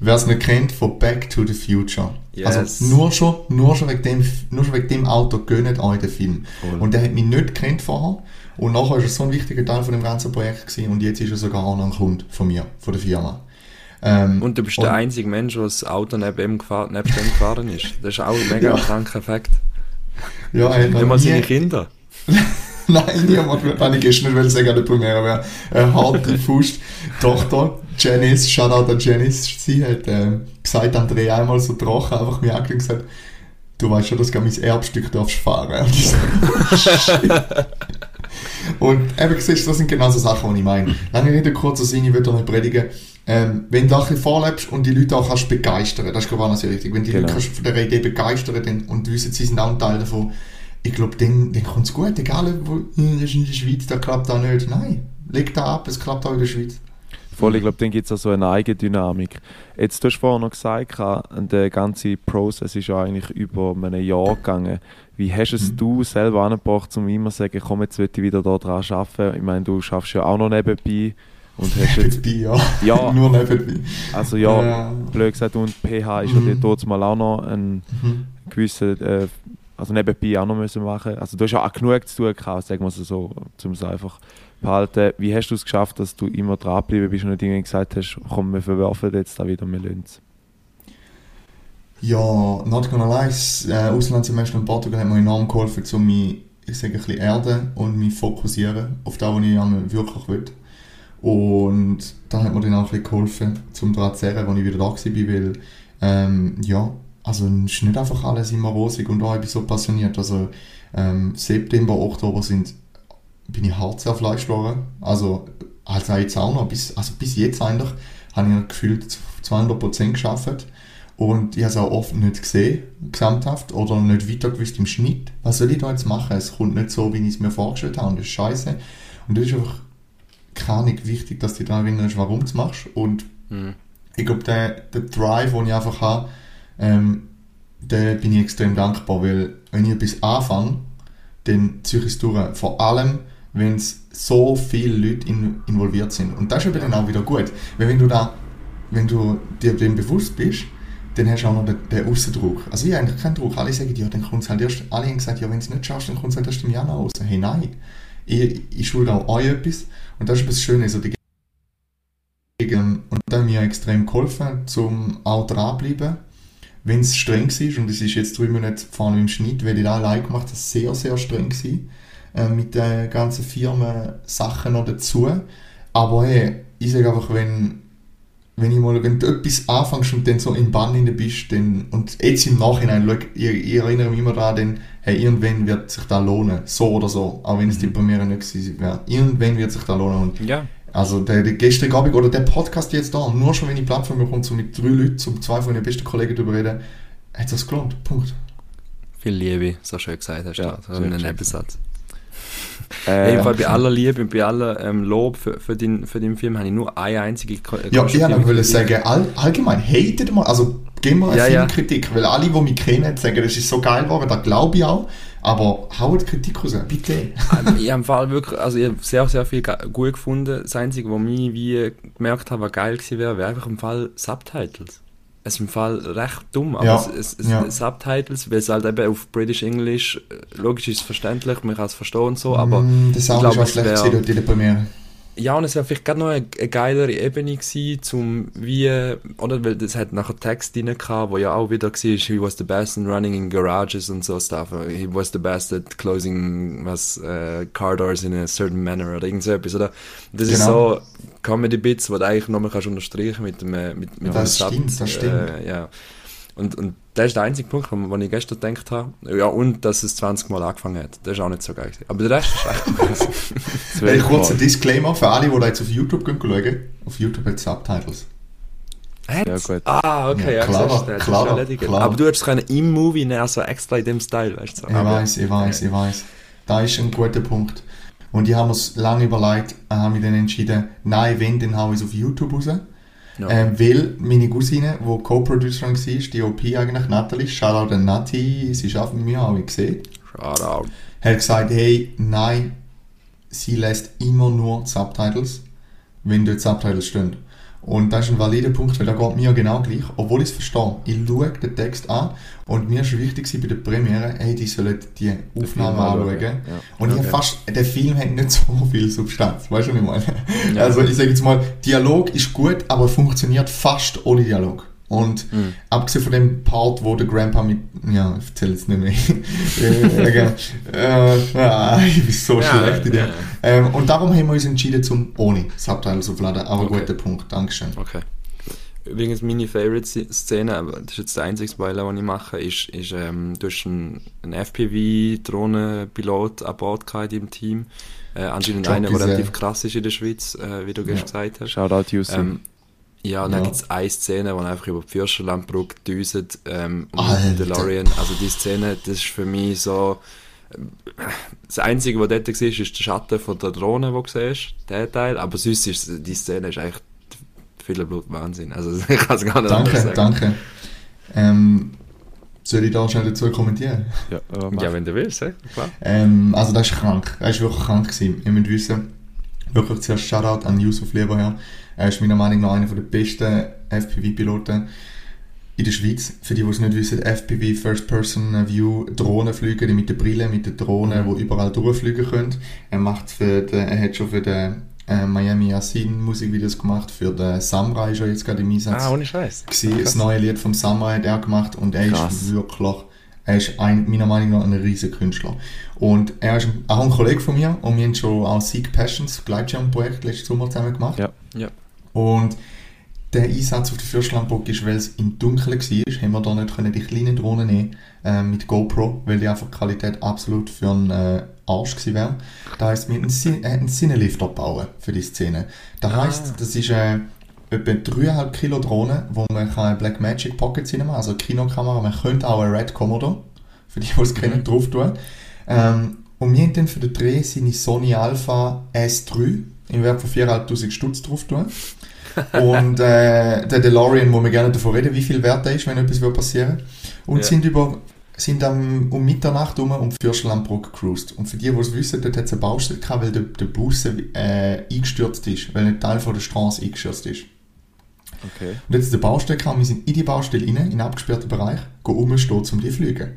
Wer es nicht kennt, von Back to the Future. Yes. Also nur schon, nur schon wegen dem, nur schon wegen dem Auto gönnt euch den Film. Voll. Und der hat mich nicht gekannt vorher. Und nachher ist er so ein wichtiger Teil von dem ganzen Projekt gewesen. Und jetzt ist er sogar auch noch ein Kunde von mir, von der Firma. Ähm, Und du bist der einzige Mensch, der das Auto neben ihm gefahren, gefahren ist. Das ist auch ein mega Ja. kranker Fakt. ja, Nicht mal seine Kinder. Nein, niemand wird, ich gestern nicht sagen, an der Premiere wäre. Eine harte Faust. Tochter, Janice, Shoutout an Janice, sie hat äh, gesagt, Andrea einmal so trocken, einfach mir angeschaut und gesagt, du weißt schon, dass du mein Erbstück darfst fahren. Und ich shit. Und eben, siehst das sind genau so Sachen, die ich meine. Lange Rede, kurzer Sinn, ich will doch nicht predigen. Ähm, wenn du ein bisschen vorlebst und die Leute auch kannst begeistern, das ist glaube ich auch sehr wichtig. Wenn die Genau. Leute kannst von dieser Idee begeistern dann, und wissen, sie sind auch ein Teil davon, ich glaube, dann, dann kommt es gut, egal wo, hm, das ist in der Schweiz, da klappt auch nicht. Nein, leg da ab, es klappt auch in der Schweiz. Voll, ich glaube, dann gibt es auch so eine Eigendynamik. Jetzt, du hast vorhin noch gesagt, der ganze Prozess ist ja eigentlich über ein Jahr gegangen. Wie hast es Mhm. du selber angebracht, um immer zu sagen, komm, jetzt will ich wieder da dran arbeiten? Ich meine, du schaffst ja auch noch nebenbei und hast jetzt, ja. Ja. Nur nebenbei. also ja, Ja. blöd gesagt, und PH ist Mhm. ja dort mal auch noch ein Mhm. gewisser, äh, also nebenbei auch noch müssen machen. Also du hast ja auch genug zu tun gehabt, sagen wir es so, um es einfach behalten. Wie hast du es geschafft, dass du immer dranbleiben bist und nicht irgendwie gesagt hast, komm, wir verwerfen jetzt da wieder, wir lassen es? Ja, not gonna lie, das äh, Auslandssemester in Portugal hat mir enorm geholfen, um mich, ich sage, ein bisschen erden und mich fokussieren auf das, was ich wirklich will. Und da hat mir dann auch ein bisschen geholfen, um daran zu zehren, als ich wieder da war, weil, ähm, ja, also es ist nicht einfach alles immer rosig und auch ich bin so passioniert. Also ähm, September, Oktober sind, bin ich hart zerfleischt worden. Also, also jetzt auch noch, bis, also bis jetzt eigentlich, habe ich gefühlt 200% geschafft. Und ich habe es auch oft nicht gesehen, gesamthaft, oder nicht weiter gewusst im Schnitt. Was soll ich da jetzt machen? Es kommt nicht so, wie ich es mir vorgestellt habe, und das ist scheiße. Und das ist einfach keine Ahnung, wichtig, dass du dich daran erinnerst, warum du es machst. Und Mhm. ich glaube, der, der Drive, den ich einfach habe, ähm, da bin ich extrem dankbar, weil wenn ich etwas anfange, dann ziehe ich es durch. Vor allem, wenn es so viele Leute in, involviert sind. Und das ist aber dann auch wieder gut. Weil wenn du da, wenn du dir dem bewusst bist, dann hast du auch noch den, den Aussendruck. Also ich habe eigentlich keinen Druck. Alle sagen, ja, dann kommt es halt erst, alle haben gesagt, ja, wenn du es nicht schaffst, dann kommt es halt erst im Januar raus. Hey, nein. Ich, schulde auch euch etwas. Und das ist das Schöne, so die ähm, und hat mir extrem geholfen, zum auch dranbleiben. Wenn es streng ist, und es ist jetzt drei Monate vorne im Schnitt, weil ich da allein gemacht habe, sehr, sehr streng gewesen, äh, mit den ganzen Firmen-Sachen noch dazu. Aber hey, ich sage einfach, wenn, wenn, ich mal, wenn du etwas anfängst und dann so im Bann drin bist, dann, und jetzt im Nachhinein, ich, ich erinnere mich immer daran, dann, hey, irgendwann wird sich da lohnen, so oder so, auch wenn es die Premiere nicht gewesen wäre. Irgendwann wird sich da lohnen. Und Ja, also der, der gestrige Abend oder der Podcast jetzt da, nur schon wenn ich Plattform bekomme, so mit drei Leuten, um zwei von meinen besten Kollegen darüber reden, hat das gelohnt. Punkt. viel Liebe, so schön gesagt hast du. Ja, Ja, so einen. Nebensatz. Äh, Fall bei aller Liebe und bei aller ähm, Lob für, für, den, für den Film habe ich nur eine einzige Ko- Ja, ich wollte Kritik. sagen, all, allgemein, hatet mal, also geben wir eine Ja, ja, ja. Kritik, weil alle, die mich kennen, sagen, das ist so geil geworden, das glaube ich auch, aber haut Kritik raus, bitte. Ähm, ich habe im Fall wirklich, also ich habe sehr, sehr viel gut gefunden. Das Einzige, was mich wie gemerkt habe, was geil gewesen wäre, wäre einfach im Fall Subtitles. Es ist im Fall recht dumm, aber Ja, es, es, ja. Subtitles, weil es halt eben auf British English, äh, logisch ist es verständlich, man kann es verstehen und so, aber Mm, der Sound ich ist glaube, auch schlecht gewesen dort in der Premiere. Ja, und es wäre vielleicht gerade noch eine, eine geilere Ebene gewesen, zum wie, oder, weil das hat nachher Text drin gehabt, wo ja auch wieder war, he was the best in running in garages und so stuff, he was the best at closing, was, äh, car doors in a certain manner oder irgend so etwas, oder? Das ist Genau. so Comedy-Bits, wo du eigentlich nochmal kannst unterstreichen mit dem, äh, mit, mit Das dem stimmt, das stimmt. Äh, ja. Und, und das ist der einzige Punkt, wo wo ich gestern gedacht habe. Ja, und dass es 20 Mal angefangen hat. Das ist auch nicht so geil. gewesen. Aber der Rest ist echt ein Disclaimer für alle, die da jetzt auf YouTube gehen schauen. Auf YouTube hat es Subtitles. Ja, gut. Ah, okay, Ja, ja, klar, ist klar, klar. Aber du hättest es können im Movie nehmen, also extra in dem Style, weißt du. so. Ich Aber- weiß, ich weiß, ich weiß. Da ist ein guter Punkt. Und ich habe mir lange überlegt, habe mich dann entschieden, nein, wenn, dann hau ich es auf YouTube raus. Ja. Ähm, weil meine Cousine, die Co-Producerin war, die OP eigentlich, Natalie, Shoutout an Nati, sie arbeitet mit mir, habe ich gesehen, Shoutout. hat gesagt, hey, nein, sie lässt immer nur Subtitles, wenn dort Subtitles stehen. Und das ist ein valider Punkt, weil da geht mir genau gleich, obwohl ich es verstehe. Ich schaue den Text an und mir ist wichtig bei der Premiere, hey, die sollen die Aufnahme anschauen, ja. Und ich Okay. hab fast, der Film hat nicht so viel Substanz, weißt du, was ich meine? Ja. Also ich sage jetzt mal, Dialog ist gut, aber funktioniert fast ohne Dialog. Und Mhm. abgesehen von dem Part, wo der Grandpa mit, ja, ich erzähle jetzt nicht mehr. äh, äh, ah, ich bin so schlecht in dem. ja. Ähm, und darum haben wir uns entschieden, zum ohne Subtitles aufladen. Aber Okay. guter Punkt, Dankeschön. Okay. Übrigens, meine Favorite-Szene, aber das ist jetzt der einzige Spoiler, den ich mache, ist, ist ähm, du hast einen, einen FPV-Drohnenpilot an Bord gehabt im Team. Äh, anscheinend einer, der relativ ja. krass ist in der Schweiz, äh, wie du Ja. gestern gesagt hast. Shoutout Yusuf. Ähm, ja, und dann Ja. gibt es eine Szene, wo er einfach über die Fürstenlandbrücke düset ähm, und Alter. DeLorean. Also die Szene, das ist für mich so... Das Einzige, was dort war, ist der Schatten von der Drohne, den du siehst, der Teil. Aber sonst ist die Szene ist echt viel Blut Wahnsinn. Also ich kann es gar nicht Danke, sagen. danke. Ähm, soll ich da schnell dazu kommentieren? ja, äh. Ja, wenn du willst, ja, klar. Ähm, also das ist krank. Er ist wirklich krank gewesen. Ihr müsst wissen, wirklich zuerst Shoutout an Yusuf Lieberherr. Er ist meiner Meinung nach einer der besten FPV-Piloten in der Schweiz. Für die, die es nicht wissen, FPV, First Person View, Drohnen fliegen, die mit der Brille, mit den Drohnen, die überall durchfliegen können. Er macht für den, er hat schon für den äh, Miami Yassin Musikvideos gemacht, für den Samurai ist er jetzt gerade im Einsatz Ah, ohne Scheiß. gewesen. Das neue Lied vom Samurai hat er gemacht und er Krass. ist wirklich, er ist ein, meiner Meinung nach ein riesiger Künstler. Und er ist auch ein Kollege von mir und wir haben schon auch Seek Passions Gleitschirmprojekt letzten Sommer zusammen gemacht. Ja. Ja. Und der Einsatz auf der Fürstlandburg ist, weil es im Dunkeln war, haben wir da nicht können die kleinen Drohnen nehmen äh, mit GoPro, weil die einfach die Qualität absolut für einen äh, Arsch gewesen wäre. Da heisst, wir haben einen, Sin äh, einen Cinelifter bauen für die Szene. Da heisst, das ist äh, etwa 3,5 Kilo Drohne, wo man kann eine Blackmagic Pocket Cinema, also eine Kinokamera, man könnte auch eine Red Commodore, für die, die es kennen, drauf tun. Ähm, und wir haben dann für den Dreh seine Sony Alpha S3 im Wert von 4'500 Stutz drauf tun. Und äh, der DeLorean, wo wir gerne davon reden, wie viel wert der ist, wenn etwas passieren. Und Ja. sind über sind am, um Mitternacht um, um die Fürstenlandbrücke gecruised. Und für die, die es wissen, dort hat es eine Baustelle gehabt, weil der, der Bus äh, eingestürzt ist, weil ein Teil von der Straße eingestürzt ist. Okay. Und jetzt ist eine Baustelle gehabt, wir sind in die Baustelle rein, in einen abgesperrten Bereich, gehen rumstehen, um die zu fliegen.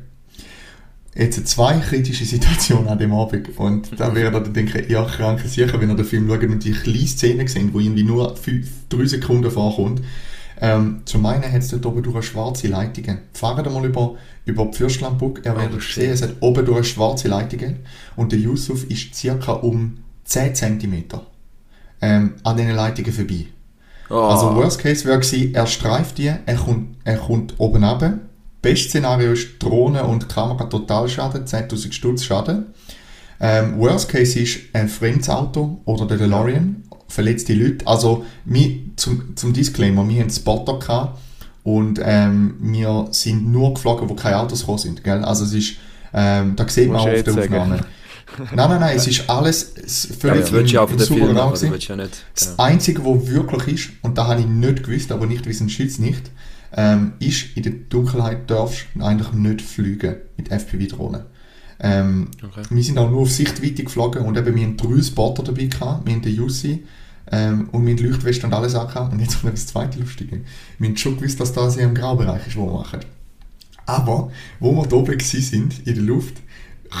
Jetzt zwei kritische Situationen an dem Abend. Und da wäre dann denke ich, ja, krank sicher, wenn ihr den Film schaut und die kleine Szene sehen, wo irgendwie nur fünf, drei Sekunden vorkommt. Ähm, zum einen hat es dort oben durch eine schwarze Leitungen. Fahrt mal über, über die Fürstlandbrücke, ihr werdet shit. sehen, es hat oben durch schwarze Leitungen. Und der Yusuf ist circa um 10 cm ähm, an diesen Leitungen vorbei. Oh, Also Worst Case wäre gewesen, er streift die, er kommt, er kommt oben runter. Best Szenario ist Drohne und Kamera total Schaden, 10.000 Stutz Schaden. Ähm, worst Case ist ein fremdes Auto oder der DeLorean, verletzte Leute. Also wir, zum, zum Disclaimer, wir hatten einen Spotter gehabt und ähm, wir sind nur geflogen, wo keine Autos gekommen sind. Gell? Also es ist, ähm, da sieht man auch auf der jetzt sagen. Nein, nein, nein, es ist alles es- ja, völlig ja auch im- im sauberen Raum gewesen. ja nicht. Das Genau. Einzige, was wirklich ist, und da habe ich nicht gewusst, aber nicht wissen Schütz nicht, ähm, ist, in der Dunkelheit darfst du eigentlich nicht fliegen mit FPV-Drohnen. Ähm, Okay. Wir sind auch nur auf Sichtweite geflogen und eben wir haben drei Spotter dabei gehabt. Wir haben den Jussi ähm, und wir haben Leuchtweste und alles angehabt. Und jetzt kommt das zweite Lustige. Wir haben schon gewusst, dass das hier im Graubereich ist, wo wir machen. Aber, wo wir da oben sind, in der Luft,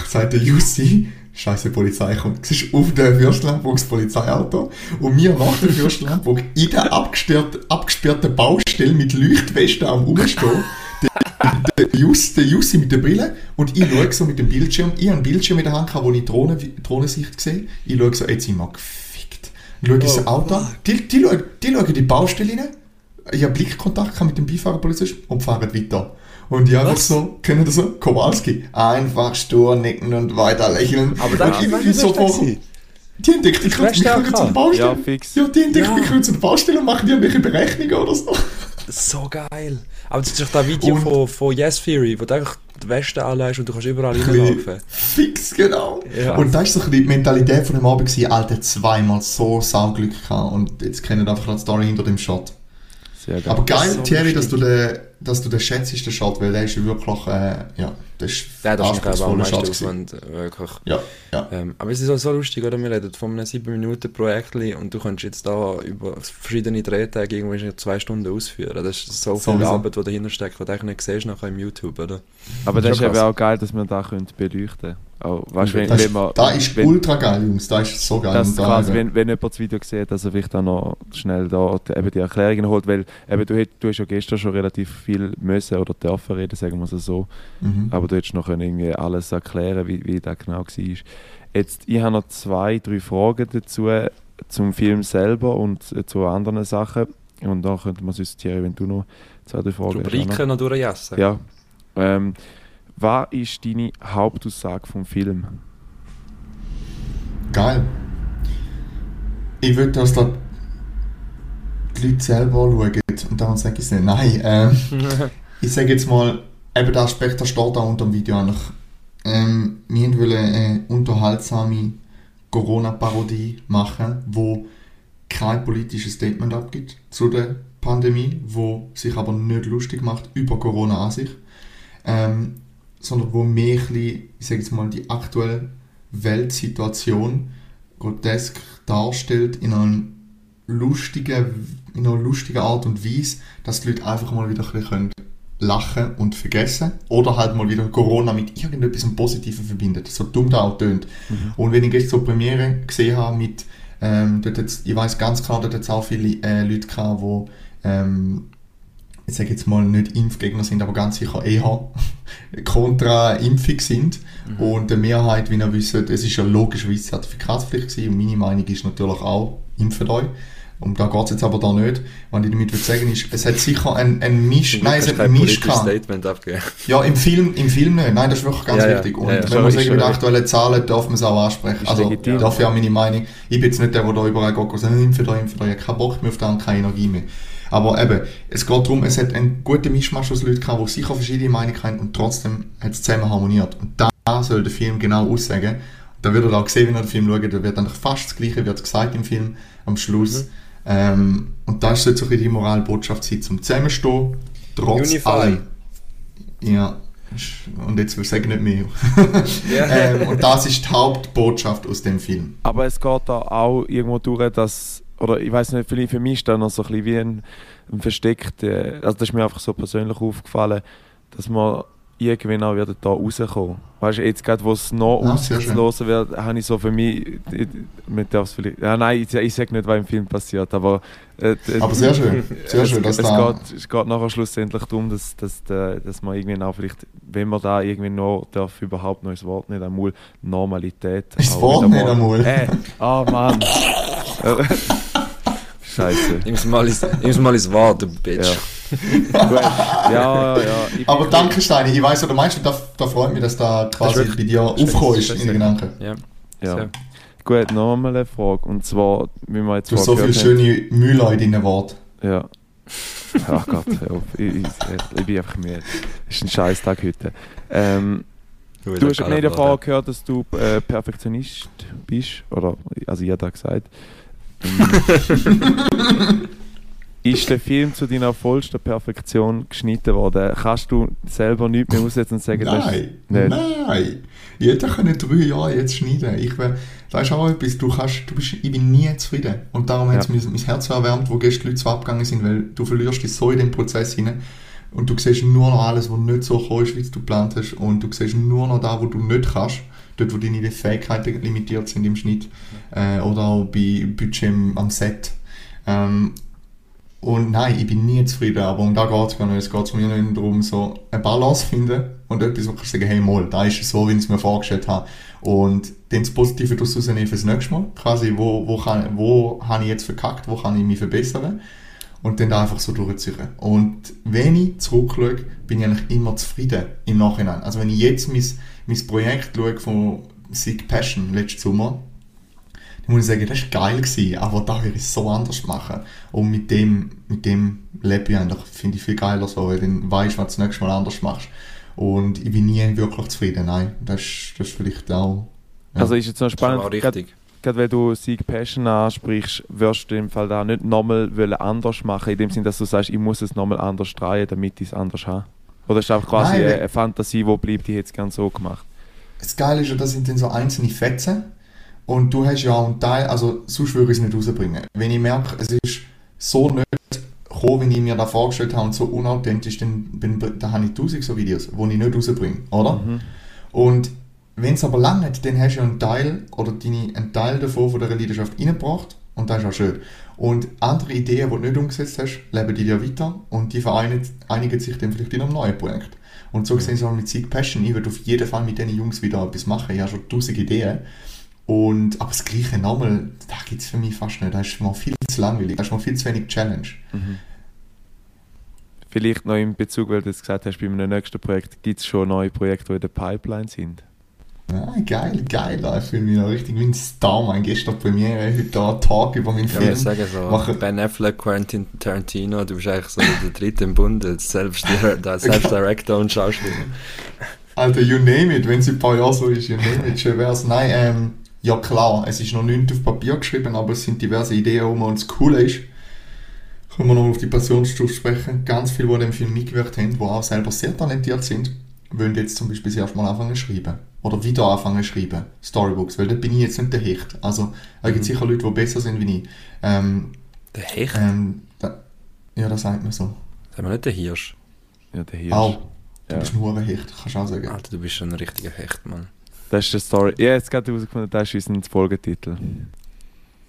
sagt der Jussi, Scheiße, Polizei kommt. Siehst auf der das Polizeiauto und wir nach der Fürstenlandburg in der abgesperrten, abgesperrten Baustelle mit Leuchtwesten am Rumstehen. Der, der, Jus, der Jussi mit der Brille und ich schaue so mit dem Bildschirm. Ich habe einen Bildschirm in der Hand, wo ich Drohnen, Drohnensicht sehe. Ich schaue so, jetzt sind wir gefickt. Dann schaue ich so Auto an. Die, die, schauen, die schauen die Baustelle rein. Ich habe Blickkontakt mit dem Beifahrerpolizist und fahren weiter. Und ich einfach so, kennen das so? Kowalski. Einfach stur nicken und weiter lächeln. Aber dann und irgendwie so vor. gewesen. Die entdeckt mich können zur? Baustelle. Ja, fix. Ja, die entdeckt Ja. mich können zur Baustelle und machen die irgendwelche Berechnungen oder so. So geil. Aber das ist doch das Video Und- von, von Yes Theory, wo du einfach die Weste anlegst und du kannst überall reinlaufen. Fix, genau. Ja. Und das ist so ein bisschen die Mentalität von dem Abend gewesen, Alter, zweimal so Sauglück gehabt und jetzt kennen einfach die Story hinter dem Shot. Sehr geil. Aber geil, so Thierry, dass du den, dass du den schätzt, den Shot, weil der ist ja wirklich, äh, ja, das ist Der am anspruchsvoller Shot gewesen. Aufwand, äh, wirklich. Ja, ja. Ähm, aber es ist auch so lustig, oder? Wir reden von einem 7-Minuten-Projekt und du kannst jetzt da über verschiedene Drehtage irgendwie in zwei Stunden ausführen. Das ist so viel Sowieso. Arbeit, die dahinter steckt, die du eigentlich nicht siehst nachher im YouTube, oder? Aber das ist eben auch geil, dass wir da können beleuchten können. Auch, weißt, wenn, Das, wenn ist, man, da ist wenn, ultra geil, Jungs. Da ist so geil. dass quasi, wenn, wenn jemand das Video sieht, dass er vielleicht auch noch schnell da die, eben die Erklärungen holt, weil eben, du, hätt- du hast ja gestern schon relativ viel müssen oder dürfen reden, sagen wir es so, Mhm. aber du hättest noch können irgendwie alles erklären, wie, wie das genau war. Jetzt, ich habe noch zwei, drei Fragen dazu zum Film selber und äh, zu anderen Sachen und dann könnte man sonst, Thierry, wenn du noch zwei, drei Fragen hast. Rubriken noch durchjessen. Ja. Ähm, was ist deine Hauptaussage vom Film? Geil. Ich würde, dass da die Leute selber schauen und darum sage ich es nicht. Nein, ähm, ich sage jetzt mal, eben der Aspekt, der steht da unter dem Video eigentlich. Ähm, wir wollen eine unterhaltsame Corona-Parodie machen, wo kein politisches Statement abgibt zu der Pandemie, wo sich aber nicht lustig macht über Corona an sich, ähm, sondern wo mehr ein bisschen, ich sage jetzt mal, die aktuelle Weltsituation grotesk darstellt in einem lustigen, in einer lustigen Art und Weise, dass die Leute einfach mal wieder ein bisschen können lachen und vergessen oder halt mal wieder Corona mit irgendetwas Positiven verbindet, so dumm da auch tönt. Und wenn ich gestern so Premiere gesehen habe mit, ähm, dort jetzt, ich weiß ganz klar, dort hat es auch viele äh, Leute gehabt, die ähm, ich sage jetzt mal nicht Impfgegner sind, aber ganz sicher eher kontra Impfung sind. Und der Mehrheit, wie ihr wisst, es ist ja logischerweise Zertifikatspflicht gewesen und meine Meinung ist natürlich auch, impft euch. Um da geht es jetzt aber da nicht. Was ich damit sagen ist, es hat sicher ein, ein Misch, nein, es hat ein Misch gehabt. Statement abgeben. Ja, im Film, im Film nicht. Nein, das ist wirklich ganz Ja, ja. wichtig. Und Ja, ja. wenn man schon mit aktuellen Zahlen darf man es auch ansprechen. Ist also, legitim. dafür auch meine Meinung. Ich bin jetzt nicht der, der da überall geht und sagt, impfen da, impfen da, ich habe keinen Bock mehr auf das und keine Energie mehr. Aber eben, es geht darum, es hat einen guten Mischmasch aus Leuten gehabt, die sicher verschiedene Meinungen haben und trotzdem hat es zusammen harmoniert. Und da soll der Film genau aussagen. Da wird er auch sehen, wenn er den Film schaut, da wird eigentlich fast das Gleiche wird gesagt im Film am Schluss. Mhm. Ähm, und das sollte so ein bisschen die Moralbotschaft sein, zum Zusammenstehen, trotz Unify. allem. Ja, und jetzt will ich sagen nicht mehr. Ähm, und das ist die Hauptbotschaft aus dem Film. Aber es geht da auch irgendwo durch, dass, oder ich weiß nicht, vielleicht für mich ist da noch so ein bisschen wie ein, ein versteckt, äh, also das ist mir einfach so persönlich aufgefallen, dass man irgendwann auch wieder da rauskommen. Weißt du, jetzt gerade, wo es noch auslösen wird, habe ich so für mich, ich, man darf es vielleicht, ja nein, ich, ich sage nicht, was im Film passiert, aber äh, Aber sehr schön, sehr es, schön, dass es, da... geht, es geht nachher schlussendlich darum, dass, dass, der- dass man irgendwie auch vielleicht, wenn man da irgendwie noch darf, überhaupt noch das Wort nicht einmal Normalität. Das Wort nicht mal- einmal? Äh, oh Mann. Scheiße. Nimm's mal ins, nimm's mal ins Wort, du Bitch. Ja. Gut. ja, ja. Aber danke Steini, ich weiß, was du meinst und da, da freut mich, dass da quasi wirklich- bei dir das aufgekommen ist in den Gedanken. Ja. Ja. Sehr. Gut, nochmal eine Frage. Und zwar, wie wir jetzt Du hast so viele schöne Mühle in deinen Worten. Ja. Ach Gott, hör auf. Ich, ich, ich bin einfach müde. Es ist ein scheiß Tag heute. Ähm, du hast in jeder Frage gehört, dass du äh, Perfektionist bist. Oder, also jeder hat gesagt. Ähm, ist der Film zu deiner vollsten Perfektion geschnitten worden? Kannst du selber nichts mehr aussetzen und sagen, das ist Nein, nicht? nein. Jeder kann drei Jahre jetzt schneiden. Ich wär, das ist auch etwas, du kannst, du bist, ich bin nie zufrieden. Und darum hat es Ja. mein, mein Herz erwärmt, wo gestern Leute so abgegangen sind, weil du verlierst dich so in den Prozess hinein. Und du siehst nur noch alles, was nicht so gekommen ist, wie du geplant hast. Und du siehst nur noch da, wo du nicht kannst. Dort, wo deine Fähigkeiten limitiert sind im Schnitt. Äh, oder auch bei Budget am Set. Ähm, und nein, ich bin nie zufrieden, aber um da geht es gar nicht. Es geht mir nicht darum, so eine Balance finden und etwas, wo ich sagen hey, mal, da ist es so, wie ich es mir vorgestellt habe. Und dann das Positive daraus rausnehmen fürs nächste Mal. Quasi, wo, wo, kann, wo habe ich jetzt verkackt, wo kann ich mich verbessern. Und dann da einfach so durchziehen. Und wenn ich zurückschaue, bin ich eigentlich immer zufrieden im Nachhinein. Also wenn ich jetzt mein, mein Projekt schaue von Sick Passion letzten Sommer, dann muss ich sagen, das war geil, gewesen, aber da würde ich es so anders machen. Und mit dem, mit dem lebe ich eigentlich, finde ich viel geiler so, weil dann weißt du, was du das nächste Mal anders machst. Und ich bin nie wirklich zufrieden, nein. Das, ist- das ist vielleicht auch... ja. Also ist jetzt noch Das spannend, gerade richtig. gerade wenn du Sieg Passion ansprichst, wirst du im Fall da nicht nochmal anders machen, in dem Sinn, dass du sagst, ich muss es nochmal anders drehen, damit ich es anders habe? Oder ist es einfach quasi Nein, eine, Fantasie, die bleibt, hätte es gerne so gemacht? Das Geile ist ja, das sind dann so einzelne Fetzen. Und du hast ja auch einen Teil, also sonst würde ich es nicht rausbringen. Wenn ich merke, es ist so nicht gekommen, wie ich mir da vorgestellt habe und so unauthentisch, dann, bin, dann habe ich tausend so Videos, die ich nicht rausbringe, oder? Mhm. Und wenn es aber lange hat, dann hast du ja einen Teil oder deine, einen Teil davon von dieser Leidenschaft reingebracht und das ist auch schön. Und andere Ideen, die du nicht umgesetzt hast, leben die ja weiter und die vereinigen, einigen sich dann vielleicht in einem neuen Projekt. Und so gesehen so mit Sieg Passion, ich würde auf jeden Fall mit diesen Jungs wieder etwas machen. Ich habe schon tausend Ideen. Und, aber das Gleiche nochmal, da gibt es für mich fast nicht. Das ist mir viel zu langweilig, das ist mir viel zu wenig Challenge. Mhm. Vielleicht noch in Bezug, weil du es gesagt hast, bei meinem nächsten Projekt gibt es schon neue Projekte, die in der Pipeline sind. Ja, geil, geil. Ich fühle mich noch richtig wie ein Star. Mein gestern Premiere, heute da einen Tag über meinen Film. Ich würde sagen, so machen. Ben Affleck, Quentin Tarantino, du bist eigentlich so der dritte im Bund, selbst, der, selbst Director und Schauspieler. Alter, you name it, wenn es in ein paar Jahren so ist, you name it, schön wär's. Nein, ähm, ja klar, es ist noch nicht auf Papier geschrieben, aber es sind diverse Ideen um und das Coole ist, können wir noch auf die Passionsstufe sprechen, ganz viele, die an dem Film mitgewirkt haben, die auch selber sehr talentiert sind, wollen jetzt zum Beispiel das erste Mal anfangen zu schreiben. Oder wieder anfangen zu schreiben. Storybooks. Weil da bin ich jetzt nicht der Hecht. Also, es gibt mhm. sicher Leute, die besser sind wie ich. Ähm, der Hecht? Ähm, da, ja, das sagt man so. Sagen wir nicht der Hirsch? Ja, der Hirsch. Auch. Du ja. bist nur ein Hecht, kannst du auch sagen. Alter, du bist schon ein richtiger Hecht, Mann. Das ist die Story. Ja, jetzt gerade herausgefunden, das ist unser Folgetitel.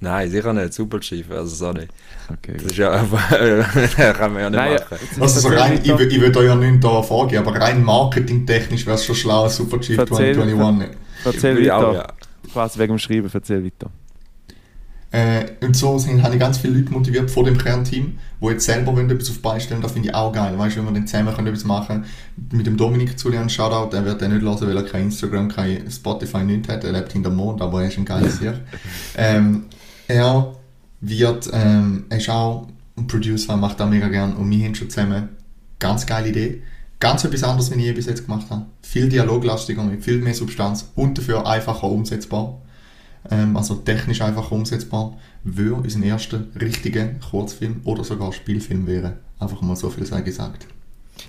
Nein, sicher nicht. Super Chief, also sorry. Okay. Das ist ja einfach, kann man ja nicht Nein, machen. Also so rein, ich, ich würde euch ja nicht da vorgeben, aber rein marketingtechnisch wäre es schon schlau, Super Chief erzähl, 2021. Erzähl weiter. Auch, ja. Quasi wegen dem Schreiben, erzähl weiter. Äh, und so sind, habe ich ganz viele Leute motiviert vor dem Kernteam, die jetzt selber wollen, etwas auf beistellen Das finde ich auch geil. Weißt du, wenn wir dann zusammen können etwas machen Mit dem Dominik Zulian, Shoutout, der wird den nicht hören, weil er kein Instagram, kein Spotify, nichts hat. Er lebt hinter dem Mond, aber er ist ein geiles Jahr. ähm, er wird, ähm, er ist auch ein Producer, macht auch mega gern und wir haben schon zusammen ganz geile Idee. Ganz etwas anderes, wie ich bis jetzt gemacht habe. Viel dialoglastiger, mit viel mehr Substanz und dafür einfacher umsetzbar. Ähm, also technisch einfacher umsetzbar. Würde unser erster richtiger Kurzfilm oder sogar Spielfilm wäre. Einfach mal so viel sei gesagt.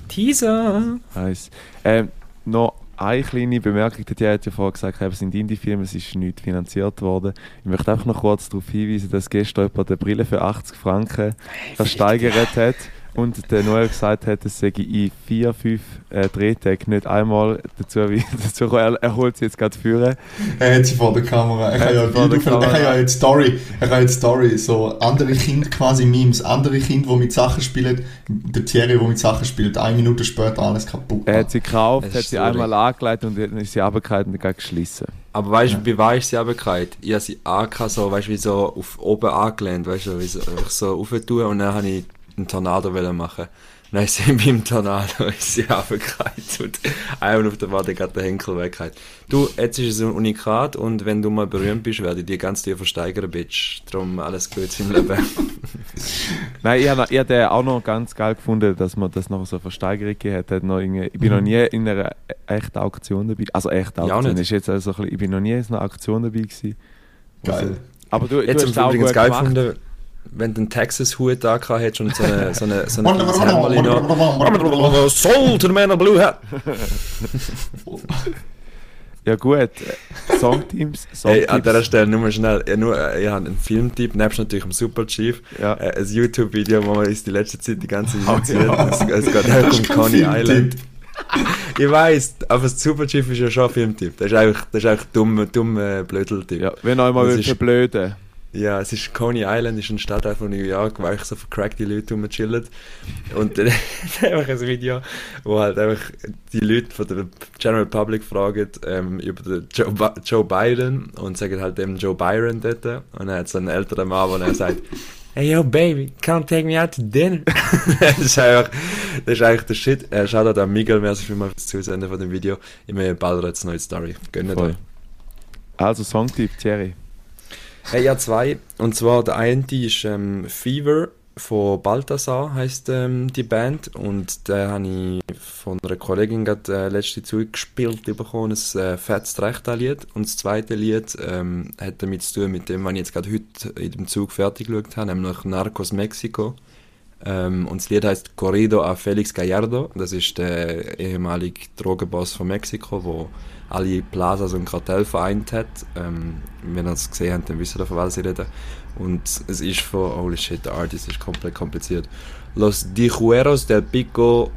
Teaser! Nice. Ähm, noch eine kleine Bemerkung, die hat ja vorher gesagt, es sind Indie-Filme, es ist nicht finanziert worden. Ich möchte einfach noch kurz darauf hinweisen, dass gestern jemand eine Brille für 80 Franken versteigert hat und der Noel gesagt hat, es sei in vier, fünf äh, Drehtagen nicht einmal dazu, wie, dazu er, er holt sie jetzt gerade führen. Er hat sie vor der Kamera. Er kann ja, Video, er kann ja jetzt Story, er kann jetzt Story, so andere Kinder quasi Memes, andere Kinder, die mit Sachen spielen, der Thierry, der mit Sachen spielt, eine Minute später alles kaputt. Er hat sie gekauft, hat sie einmal angelegt und dann ist sie runtergefallen und dann geschlossen. Aber weißt du, ja. wie war ich sie runtergefallen? Ich habe sie angehabt, so, weißt du, wie so auf oben angelehnt, weißt du, wie so, so rauf und dann habe ich einen Tornado machen dann ist sie beim Tornado ist sie runtergefallen und einmal auf der Wade gerade der Henkel weggehalten. Du, jetzt ist es ein Unikat und wenn du mal berühmt bist, werde ich dir ganz dir versteigern, Bitch. Darum alles Gute im Leben. Nein, ich habe ich hab auch noch ganz geil gefunden, dass man das noch so Versteigerung gegeben hat. Noch ich bin mhm. noch nie in einer echten Auktion dabei. Also echte Auktion ja, ist jetzt also ein bisschen, ich bin noch nie in einer Auktion dabei gewesen. Geil. Also, aber du, jetzt du hast es auch gut geil gefunden wenn du einen Texas-Hut da hättest und so eine, so eine, so eine noch. Soldier Man Blue Hat! ja gut, Songteams. Songteams. Hey, an dieser Stelle nur schnell, ich, nur, ich habe einen Filmtipp, nebst natürlich dem Super Chief, ja. äh, ein YouTube-Video, wo man uns die letzte Zeit die ganze Zeit oh, ja. es, es geht auch um Coney Island. ich weiß, aber das Super Chief ist ja schon ein Filmtipp. Das ist einfach, das ist einfach dumm, dumm äh, Blödeltipp. Ja, wenn euch mal verblöden. Ja, es ist Coney Island, ist ein Stadtteil von New York, wo einfach so vercrackte Leute rumchillen. Und dann einfach ein Video, wo halt einfach die Leute von der General Public fragen ähm, über den Joe, Joe Biden und sagen halt dem Joe Byron dort. Und er hat so einen älteren Mann, der sagt, Hey yo baby, come take me out to dinner. das, ist einfach, das ist eigentlich der Shit. Er schaut an Miguel, merci vielmals fürs Zusenden von dem Video. Ich meine, bald jetzt eine neue Story. Gönnt euch. Also Songtipp, Thierry. Hey, ja, zwei. Und zwar der eine ist ähm, Fever von Balthasar heißt ähm, die Band. Und da habe ich von einer Kollegin gerade äh, letzte zugespielt bekommen, ein äh, fettes Recht-Lied und das zweite Lied ähm, hat damit zu tun mit dem, was ich jetzt gerade heute in dem Zug fertig geschaut habe, nämlich Narcos Mexico. Ähm, und das Lied heißt Corrido a Felix Gallardo, das ist der ehemalige Drogenboss von Mexiko, wo alle Plazas und Kartell vereint hat. Ähm, wenn ihr es gesehen habt, dann wisst ihr, von was ich rede. Und es ist von, holy shit, der Artist ist komplett kompliziert. Los Dijueros del Pico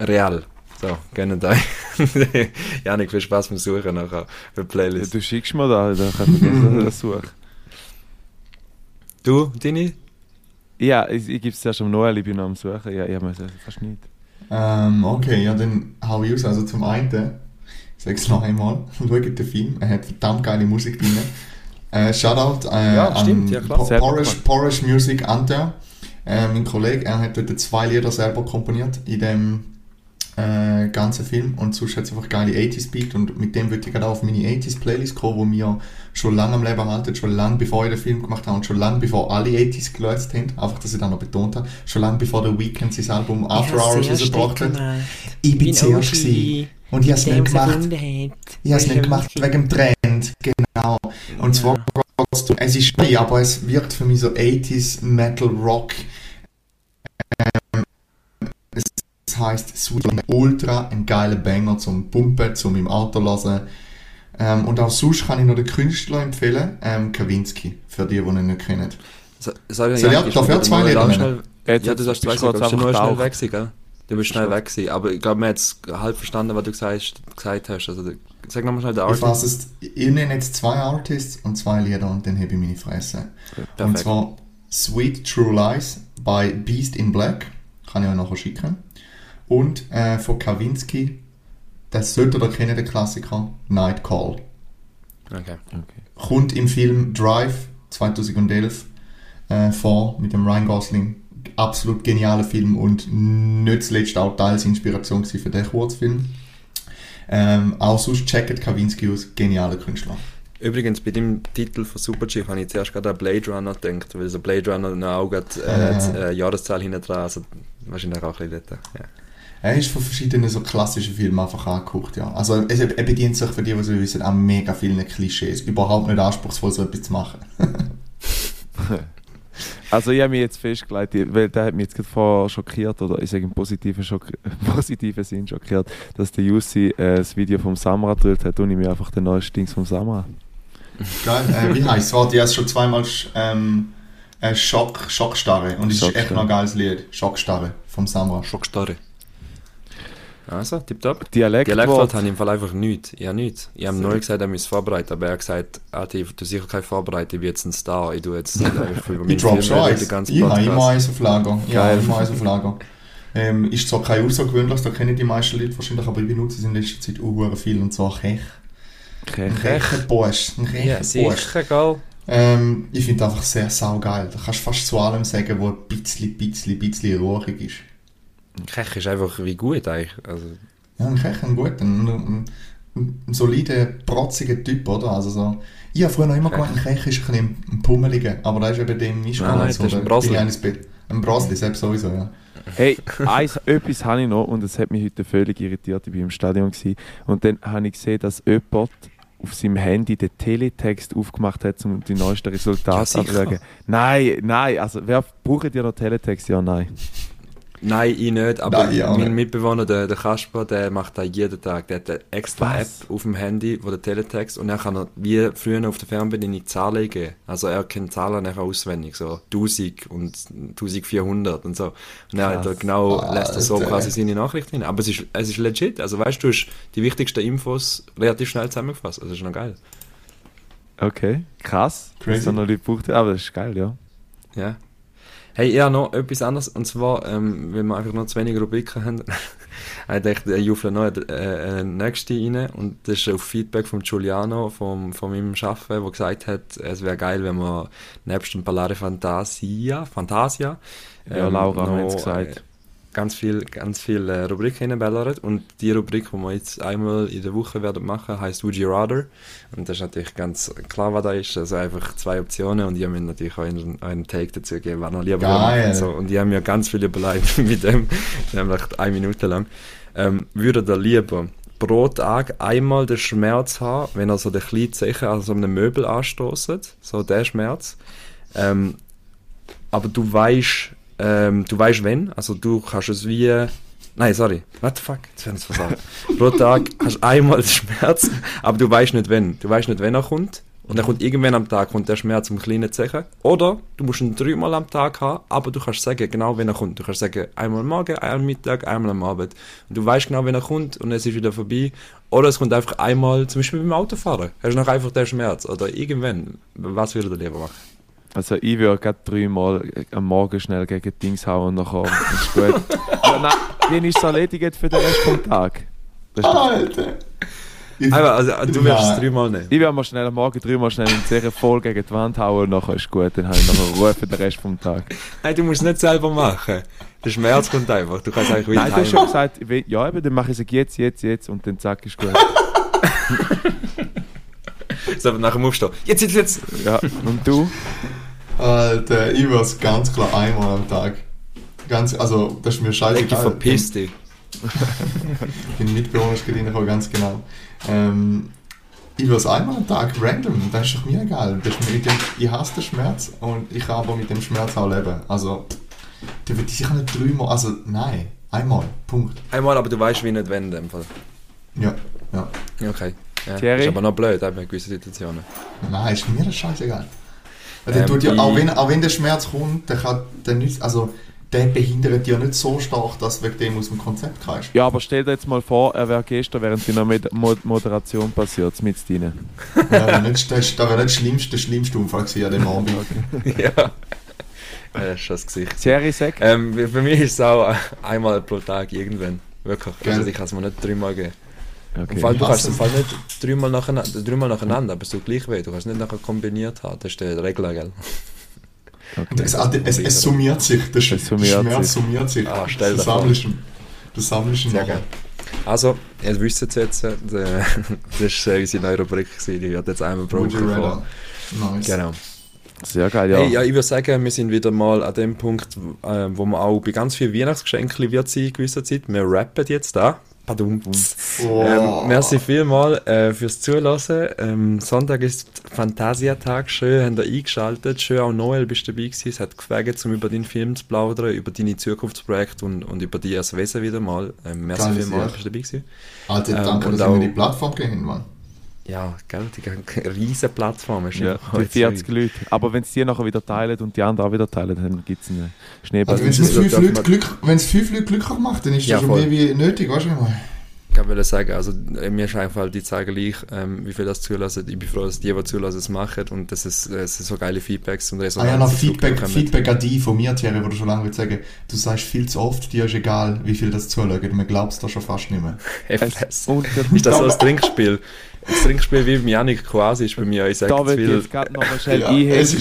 Real. So, gerne da. Janik, viel Spaß beim Suchen nachher für die Ja, Playlist. du schickst mir da, dann kann ich das suchen. Du, deine? Ja, ich, ich gebe es zuerst am Noel, ich bin noch am Suchen. Ja, ich habe fast nicht. Ähm, okay, ja, dann hau ich aus. Also zum einen, ich sag's noch einmal, schaut den Film, er hat verdammt geile Musik drin. Äh, Shoutout äh, Ja, stimmt, an ja, klar. Po-. Porridge Music Ante. Äh, mein Kollege, er hat dort zwei Lieder selber komponiert in dem äh, ganzen Film und sonst hat es einfach geile 80s Beat und mit dem würde ich gerade auf meine 80s Playlist kommen, wo wir schon lange am Leben halten, schon lange bevor ich den Film gemacht habe und schon lange bevor alle 80s gelöst haben, einfach, dass ich das noch betont habe, schon lange bevor der Weekend sein Album After Hours rausgebracht hat. Ich bin zuerst gewesen. Und ich habe es nicht gemacht. Ich habe es nicht gemacht wegen dem Trend, genau. Und zwar um- es ist neu, aber es wirkt für mich so 80s Metal Rock. Ähm, es heißt Sweet Ultra, ein geiler Banger zum Pumpen, zum im Auto lassen. Ähm, und auch sonst kann ich noch den Künstler empfehlen, ähm, Kawinski, für die, die ihn nicht kennen. So, sorry, ich Janik, dafür ich zwei Lieder Jetzt Ja, du sagst zwei bist du bist nur einfach schnell weg gell? Du bist schnell weg gewesen, aber ich glaube, wir haben jetzt halb verstanden, was du gesagt, gesagt hast. Also, sag nochmal schnell den Ich Artist. fasse es, ich nenne jetzt zwei Artists und zwei Lieder und dann habe ich meine Fresse. Und Perfekt. zwar Sweet True Lies bei Beast in Black. Kann ich euch nachher schicken. Und äh, von Kawinski, das sollte ihr kennen, der Klassiker, Night Call. Okay. Kommt im Film Drive 2011 äh, vor mit dem Ryan Gosling. Absolut genialer Film und nicht zuletzt auch teils Inspiration für den Kurzfilm. Ähm, auch sonst checkt Kawinski aus, genialer Künstler. Übrigens, bei dem Titel von Super Chief habe ich zuerst gerade an Blade Runner gedacht, weil so Blade Runner auch gerade äh, Ah. die, äh, Jahreszahl hinten dran, also wahrscheinlich auch ein bisschen dort. Ja. Er ist von verschiedenen so klassischen Filmen einfach angeguckt, ja. Also es, er bedient sich für die, die es wissen, an mega vielen Klischees. Überhaupt nicht anspruchsvoll, so etwas zu machen. Also ich habe mich jetzt festgelegt, weil der hat mich jetzt gerade vorher schockiert, oder ich sage im positiven, Schock positiven Sinn schockiert, dass der Jussi äh, das Video vom Samra gedrillt hat und ich mir einfach den neuesten Dings vom Samra. Geil. Äh, wie heißt es? Warte, ich habe schon zweimal ähm, äh, Schock, Schockstarre. Und es ist echt noch ein geiles Lied. Schockstarre vom Samra. Schockstarre. Also, tipptopp. Dialektwort. Dialektwort habe ich im Fall einfach nichts. Ich habe nichts. Ich habe nur gesagt, er müsse vorbereiten, aber er hat gesagt, Ati, du sicher kein vorbereiten, ich bin jetzt ein Star, ich tue jetzt einfach über Ich meinen drop schon eins. Ich habe immer eins auf Lager. Ja, Geil. immer eins auf Lager. Ähm, ist zwar kein außergewöhnliches, da kennen die meisten Leute wahrscheinlich, aber ich benutze es in letzter Zeit auch viel und zwar Kech. Ein Kech. Kechenbusch. Ein Ja, Kechenbusch. sicher, gell? Ähm, ich finde einfach sehr saugeil. Da kannst du fast zu allem sagen, wo ein bisschen, bisschen, bisschen ruhig ist. Kech ist einfach wie gut eigentlich. Also, Ja, ein Kech, ein guter, ein, ein, ein, solider, protziger Typ, oder? Also so, ich habe früher noch immer gemeint, ein Kech ist ein bisschen ein, Pummeliger, aber da ist eben dem nicht Nein, nein, das ist ein Brasli. Ein Brasli, selbst sowieso, ja. Hey, eins, etwas habe ich noch und das hat mich heute völlig irritiert. Ich war im Stadion gewesen, und dann habe ich gesehen, dass jemand auf seinem Handy den Teletext aufgemacht hat, um die neuesten Ja, Resultate sicher. anzuschauen. Nein, nein, also wer braucht ihr noch Teletext? Ja, nein. Nein, ich nicht, aber Nein, ich mein nicht. Mitbewohner, der, der Kasper, der macht das jeden Tag. Der hat eine extra Was? App auf dem Handy, wo der Teletext, und er kann er, wie früher auf der Fernbedienung Zahlen geben. Also er kennt Zahlen nachher auswendig, so 1000 und 1400 und so. Und er hat da Krass. genau, lässt er so Alter. quasi seine Nachrichten hin. Aber es ist, es ist legit, also weißt du, du hast die wichtigsten Infos relativ schnell zusammengefasst. Also das ist noch geil. Okay, krass. Crazy. Dass er noch Leute braucht, aber das ist geil, ja. Ja. Hey, ja, noch etwas anderes, und zwar, ähm, weil wir einfach noch zu wenig Rubriken haben, habe ich gedacht, ich juffle noch eine, äh, eine nächste rein, und das ist auf Feedback von Giuliano, vom, von meinem Arbeiten, der gesagt hat, es wäre geil, wenn wir nebst dem Ballare Fantasia, Fantasia, Ja, ähm, Laura noch, hat es gesagt. Ganz viel, ganz viel äh, Rubriken reinballern. Und die Rubrik, die wir jetzt einmal in der Woche werden machen, heißt Would You Rather. Und das ist natürlich ganz klar, was da ist. Also einfach zwei Optionen und habe mir natürlich auch einen, einen Take dazu gegeben, was noch lieber Geil. und so. Und ich habe mir ganz viel überlegt mit dem, nämlich eine Minute lang. Ähm, würde da lieber pro Tag einmal den Schmerz haben, wenn er so den kleinen Zeichen an so einem Möbel anstoßt, so der Schmerz. Ähm, aber du weißt, ähm, du weißt wenn, also du kannst es wie, nein, sorry, what the fuck, jetzt werden es versagt. Pro Tag hast du einmal Schmerz, aber du weißt nicht wenn. Du weißt nicht, wenn er kommt Und dann kommt irgendwann am Tag kommt der Schmerz um kleine Zechen. Oder du musst ihn dreimal am Tag haben, aber du kannst sagen, genau wenn er kommt. Du kannst sagen, einmal am Morgen, einmal am Mittag, einmal am Abend. Und du weißt genau, wenn er kommt und es ist wieder vorbei. Oder es kommt einfach einmal, zum Beispiel beim Autofahren. Hast du noch einfach den Schmerz. Oder irgendwann. Was würde der lieber machen? Also ich würde gerade dreimal am Morgen schnell gegen Dings hauen und nachher ist gut. ja, nein, dann ist es erledigt für den Rest vom Tag. Das ist Alter! Ich- Einfach, also, du wirst es dreimal nehmen. Ich werde mal schnell am Morgen dreimal schnell in die Serie voll gegen die Wand hauen und nachher ist gut. Dann habe ich nachher Ruhe für den Rest vom Tag. Nein, du musst es nicht selber machen. Der Schmerz kommt einfach. Du kannst eigentlich wieder Nein, du hast schon gesagt, ja, eben, dann mache ich es jetzt, jetzt, jetzt und dann zack, ist gut. So, nach dem Aufstehen. Jetzt, jetzt, jetzt! Ja, und du? Alter, ich würde es ganz klar einmal am Tag. Ganz, also, das ist mir Ecki, scheißegal. verpiss dich. Mein Mitbewohner gerade reingekommen, ganz genau. Ähm, ich würde es einmal am Tag random, das ist doch mir egal. Das ist mir mit dem, ich hasse den Schmerz und ich kann aber mit dem Schmerz auch leben. Also, der wird sicher nicht dreimal, also nein, einmal, Punkt. Einmal, aber du weißt, wie nicht wenn in dem Fall. Ja, ja. Okay. Ja, Thierry? Ist aber noch blöd, eben in gewissen Situationen. Nein, ist mir das scheißegal. Der Ähm, tut ja, auch, wenn, auch wenn der Schmerz kommt, der kann der nicht, also der behindert ja nicht so stark, dass du wegen dem aus dem Konzept kommst. Ja, aber stell dir jetzt mal vor, er wäre gestern während seiner Mod Moderation passiert, mit drin. Das wäre nicht, das das wäre nicht schlimmste, der schlimmste Unfall gewesen an dem Abend. ja. Das ist schon das Gesicht. Serie Sek? Ähm, für mich ist es auch einmal pro Tag irgendwann. Wirklich. Gell? Also ich kann es mir nicht dreimal geben. Okay. Im Fall, du Ich kannst im Fall nicht dreimal nacheinander, dreimal nacheinander, aber tut gleich weh. Du kannst es nicht nachher kombiniert haben. Das ist der Regler, gell? okay. Es, es, es summiert sich, der Sch Es summiert Schmerz sich. summiert sich. Ah, stell. Du sammelst ihn Sehr nachher. Also, ihr wisst es jetzt, äh, das war äh, unsere neue Rubrik, gewesen, die hat jetzt einmal vor. Nice. Genau. Sehr geil, ja. Hey, ja, ich würde sagen, wir sind wieder mal an dem Punkt, äh, wo man auch bei ganz vielen Weihnachtsgeschenken wird sein in gewisser Zeit. Wir rappen jetzt da. Badum. Oh. Ähm, merci vielmals äh, fürs Zuhören. Ähm, Sonntag ist Phantasiatag. Schön, habt ihr eingeschaltet. Schön auch Noel bist du dabei gewesen. Es hat gefragt, um über deinen Film zu plaudern, über deine Zukunftsprojekte und, und über dich als Wesen wieder mal. Ähm, merci sehr. bist du dabei gewesen. Alter, Ähm, danke, und dass ihr mir die Plattform gegeben Mann. Ja, gell, die ganze riesen Plattform ist Ja, einfach die heute 40 Leute. Aber wenn es die nachher wieder teilen und die anderen auch wieder teilen, dann gibt es einen Schneeball. Also wenn es wird fünf man- Glück, fünf Leute glücklich macht, dann ist Ja, das schon voll. mehr wie nötig, weißt du mal. Ich wollte sagen, also äh, mir ist einfach, die zeigen gleich, ähm, wie viel das zulassen. Ich bin froh, dass die, die zulassen, es machen und dass es, äh, es so geile Feedbacks und Ah ja, noch Feedback. Feedback an dich von mir, Thierry, wo du schon lange willst sagen, du sagst viel zu oft, dir ist egal, wie viel das zuschaut, man glaubt es da schon fast nicht mehr. Der- Ist das so ein Trinkspiel? Das Trinkspiel wie beim Janik quasi ist bei mir, ich sage da zu will ich viel. jetzt gerade noch mal schnell ist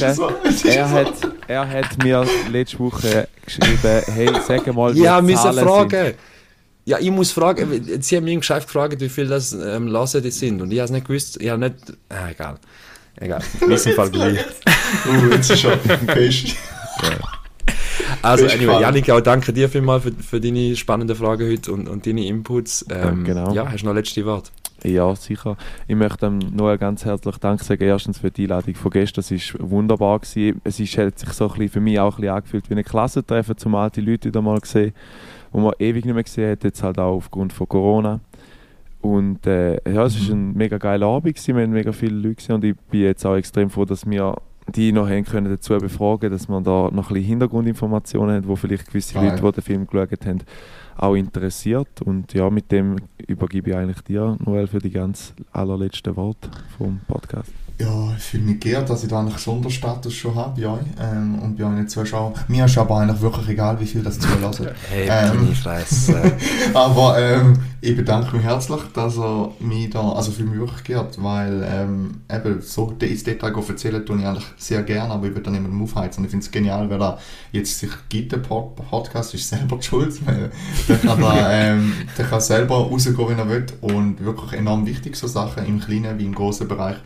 einhängen. so. Ist Er so. hat, er hat mir letzte Woche geschrieben, hey, sag mal, wie Ja, die müssen Zahlen fragen. Ja, ich muss fragen, sie haben mich im Geschäft gefragt, wie viel das ähm, Lassen die sind und ich habe es nicht gewusst, ich habe nicht, ah, egal. Egal, in diesem Fall gleich. Uh, jetzt ist schon fest. Also, Bist anyway. Janik, auch danke dir vielmals für, für deine spannenden Fragen heute und, und deine Inputs. Ähm, Ja, genau. Ja, hast du noch letzte Wort? sind. Ja, sicher. Ich möchte dem Noel ganz herzlich Dank sagen. Erstens für die Einladung von gestern. Es war wunderbar. Gewesen. Es ist, hat sich so ein bisschen für mich auch ein bisschen angefühlt wie ein Klassentreffen, zum alte Leute wieder mal gesehen, wo man ewig nicht mehr gesehen hat, jetzt halt auch aufgrund von Corona. Und äh, ja, es war ein mega geiler Abend, gewesen. wir haben mega viele Leute gesehen und ich bin jetzt auch extrem froh, dass wir die noch haben können dazu befragen, dass man da noch ein bisschen Hintergrundinformationen hat, wo vielleicht gewisse Geil. Leute, die den Film geschaut haben, auch interessiert. Und ja, mit dem übergebe ich eigentlich dir, Noel, für die ganz allerletzten Worte vom Podcast. Ja, ich fühle mich geehrt, dass ich da eigentlich Sonderstatus schon habe bei euch ähm, und bei nicht Zuschauern. Mir ist aber eigentlich wirklich egal, wie viel das zulassen. Hey, Ähm. Fresse. Aber ähm, ich bedanke mich herzlich, dass er mich da, also für mich wirklich geehrt, weil ähm, eben so ins Detail erzählen tue ich eigentlich sehr gerne, aber ich würde dann niemandem aufheizen. Und ich finde es genial, wer da jetzt sich gibt, der Pod Podcast ist selber die schuld. weil Der kann, da, ähm, der kann selber rausgehen, wenn er will und wirklich enorm wichtig, so Sachen im kleinen wie im großen Bereich.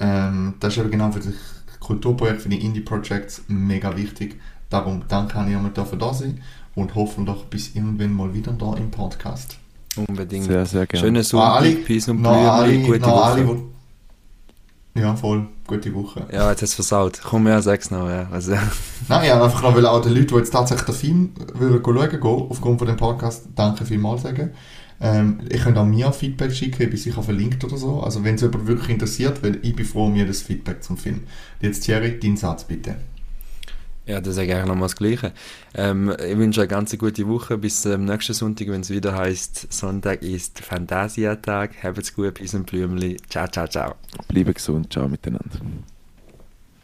Ähm, das ist eben genau für die Kulturprojekte, für die Indie-Projects mega wichtig. Darum danke an jemand dafür da sein und hoffen doch bis irgendwann mal wieder da im Podcast. Unbedingt. Sehr, sehr gerne. Schönen Ah, alle- Sonntag, Peace und Noch alle, Blümchen, gute Woche. alle, wo... Ja, voll, gute Woche. Ja, jetzt hast du versaut. Komm, ja, sag's noch, ja. Also, Nein, ich wollte einfach noch wollen, auch den Leuten, die jetzt tatsächlich den Film würden schauen gehen, aufgrund von dem Podcast, danke vielmals sagen. Ähm, ihr könnt auch mir Feedback schicken, ich bin sicher verlinkt oder so. Also wenn es jemand wirklich interessiert, weil ich bin froh um jedes Feedback zum Film. Jetzt Thierry, dein Satz bitte. Ja, das sage ich nochmal das Gleiche. Ähm, ich wünsche eine ganz gute Woche bis ähm, nächsten Sonntag, wenn es wieder heißt Sonntag ist Fantasiatag. Habt's gut, bis ein Blümli. Ciao, ciao, ciao. Bleibe gesund, ciao miteinander.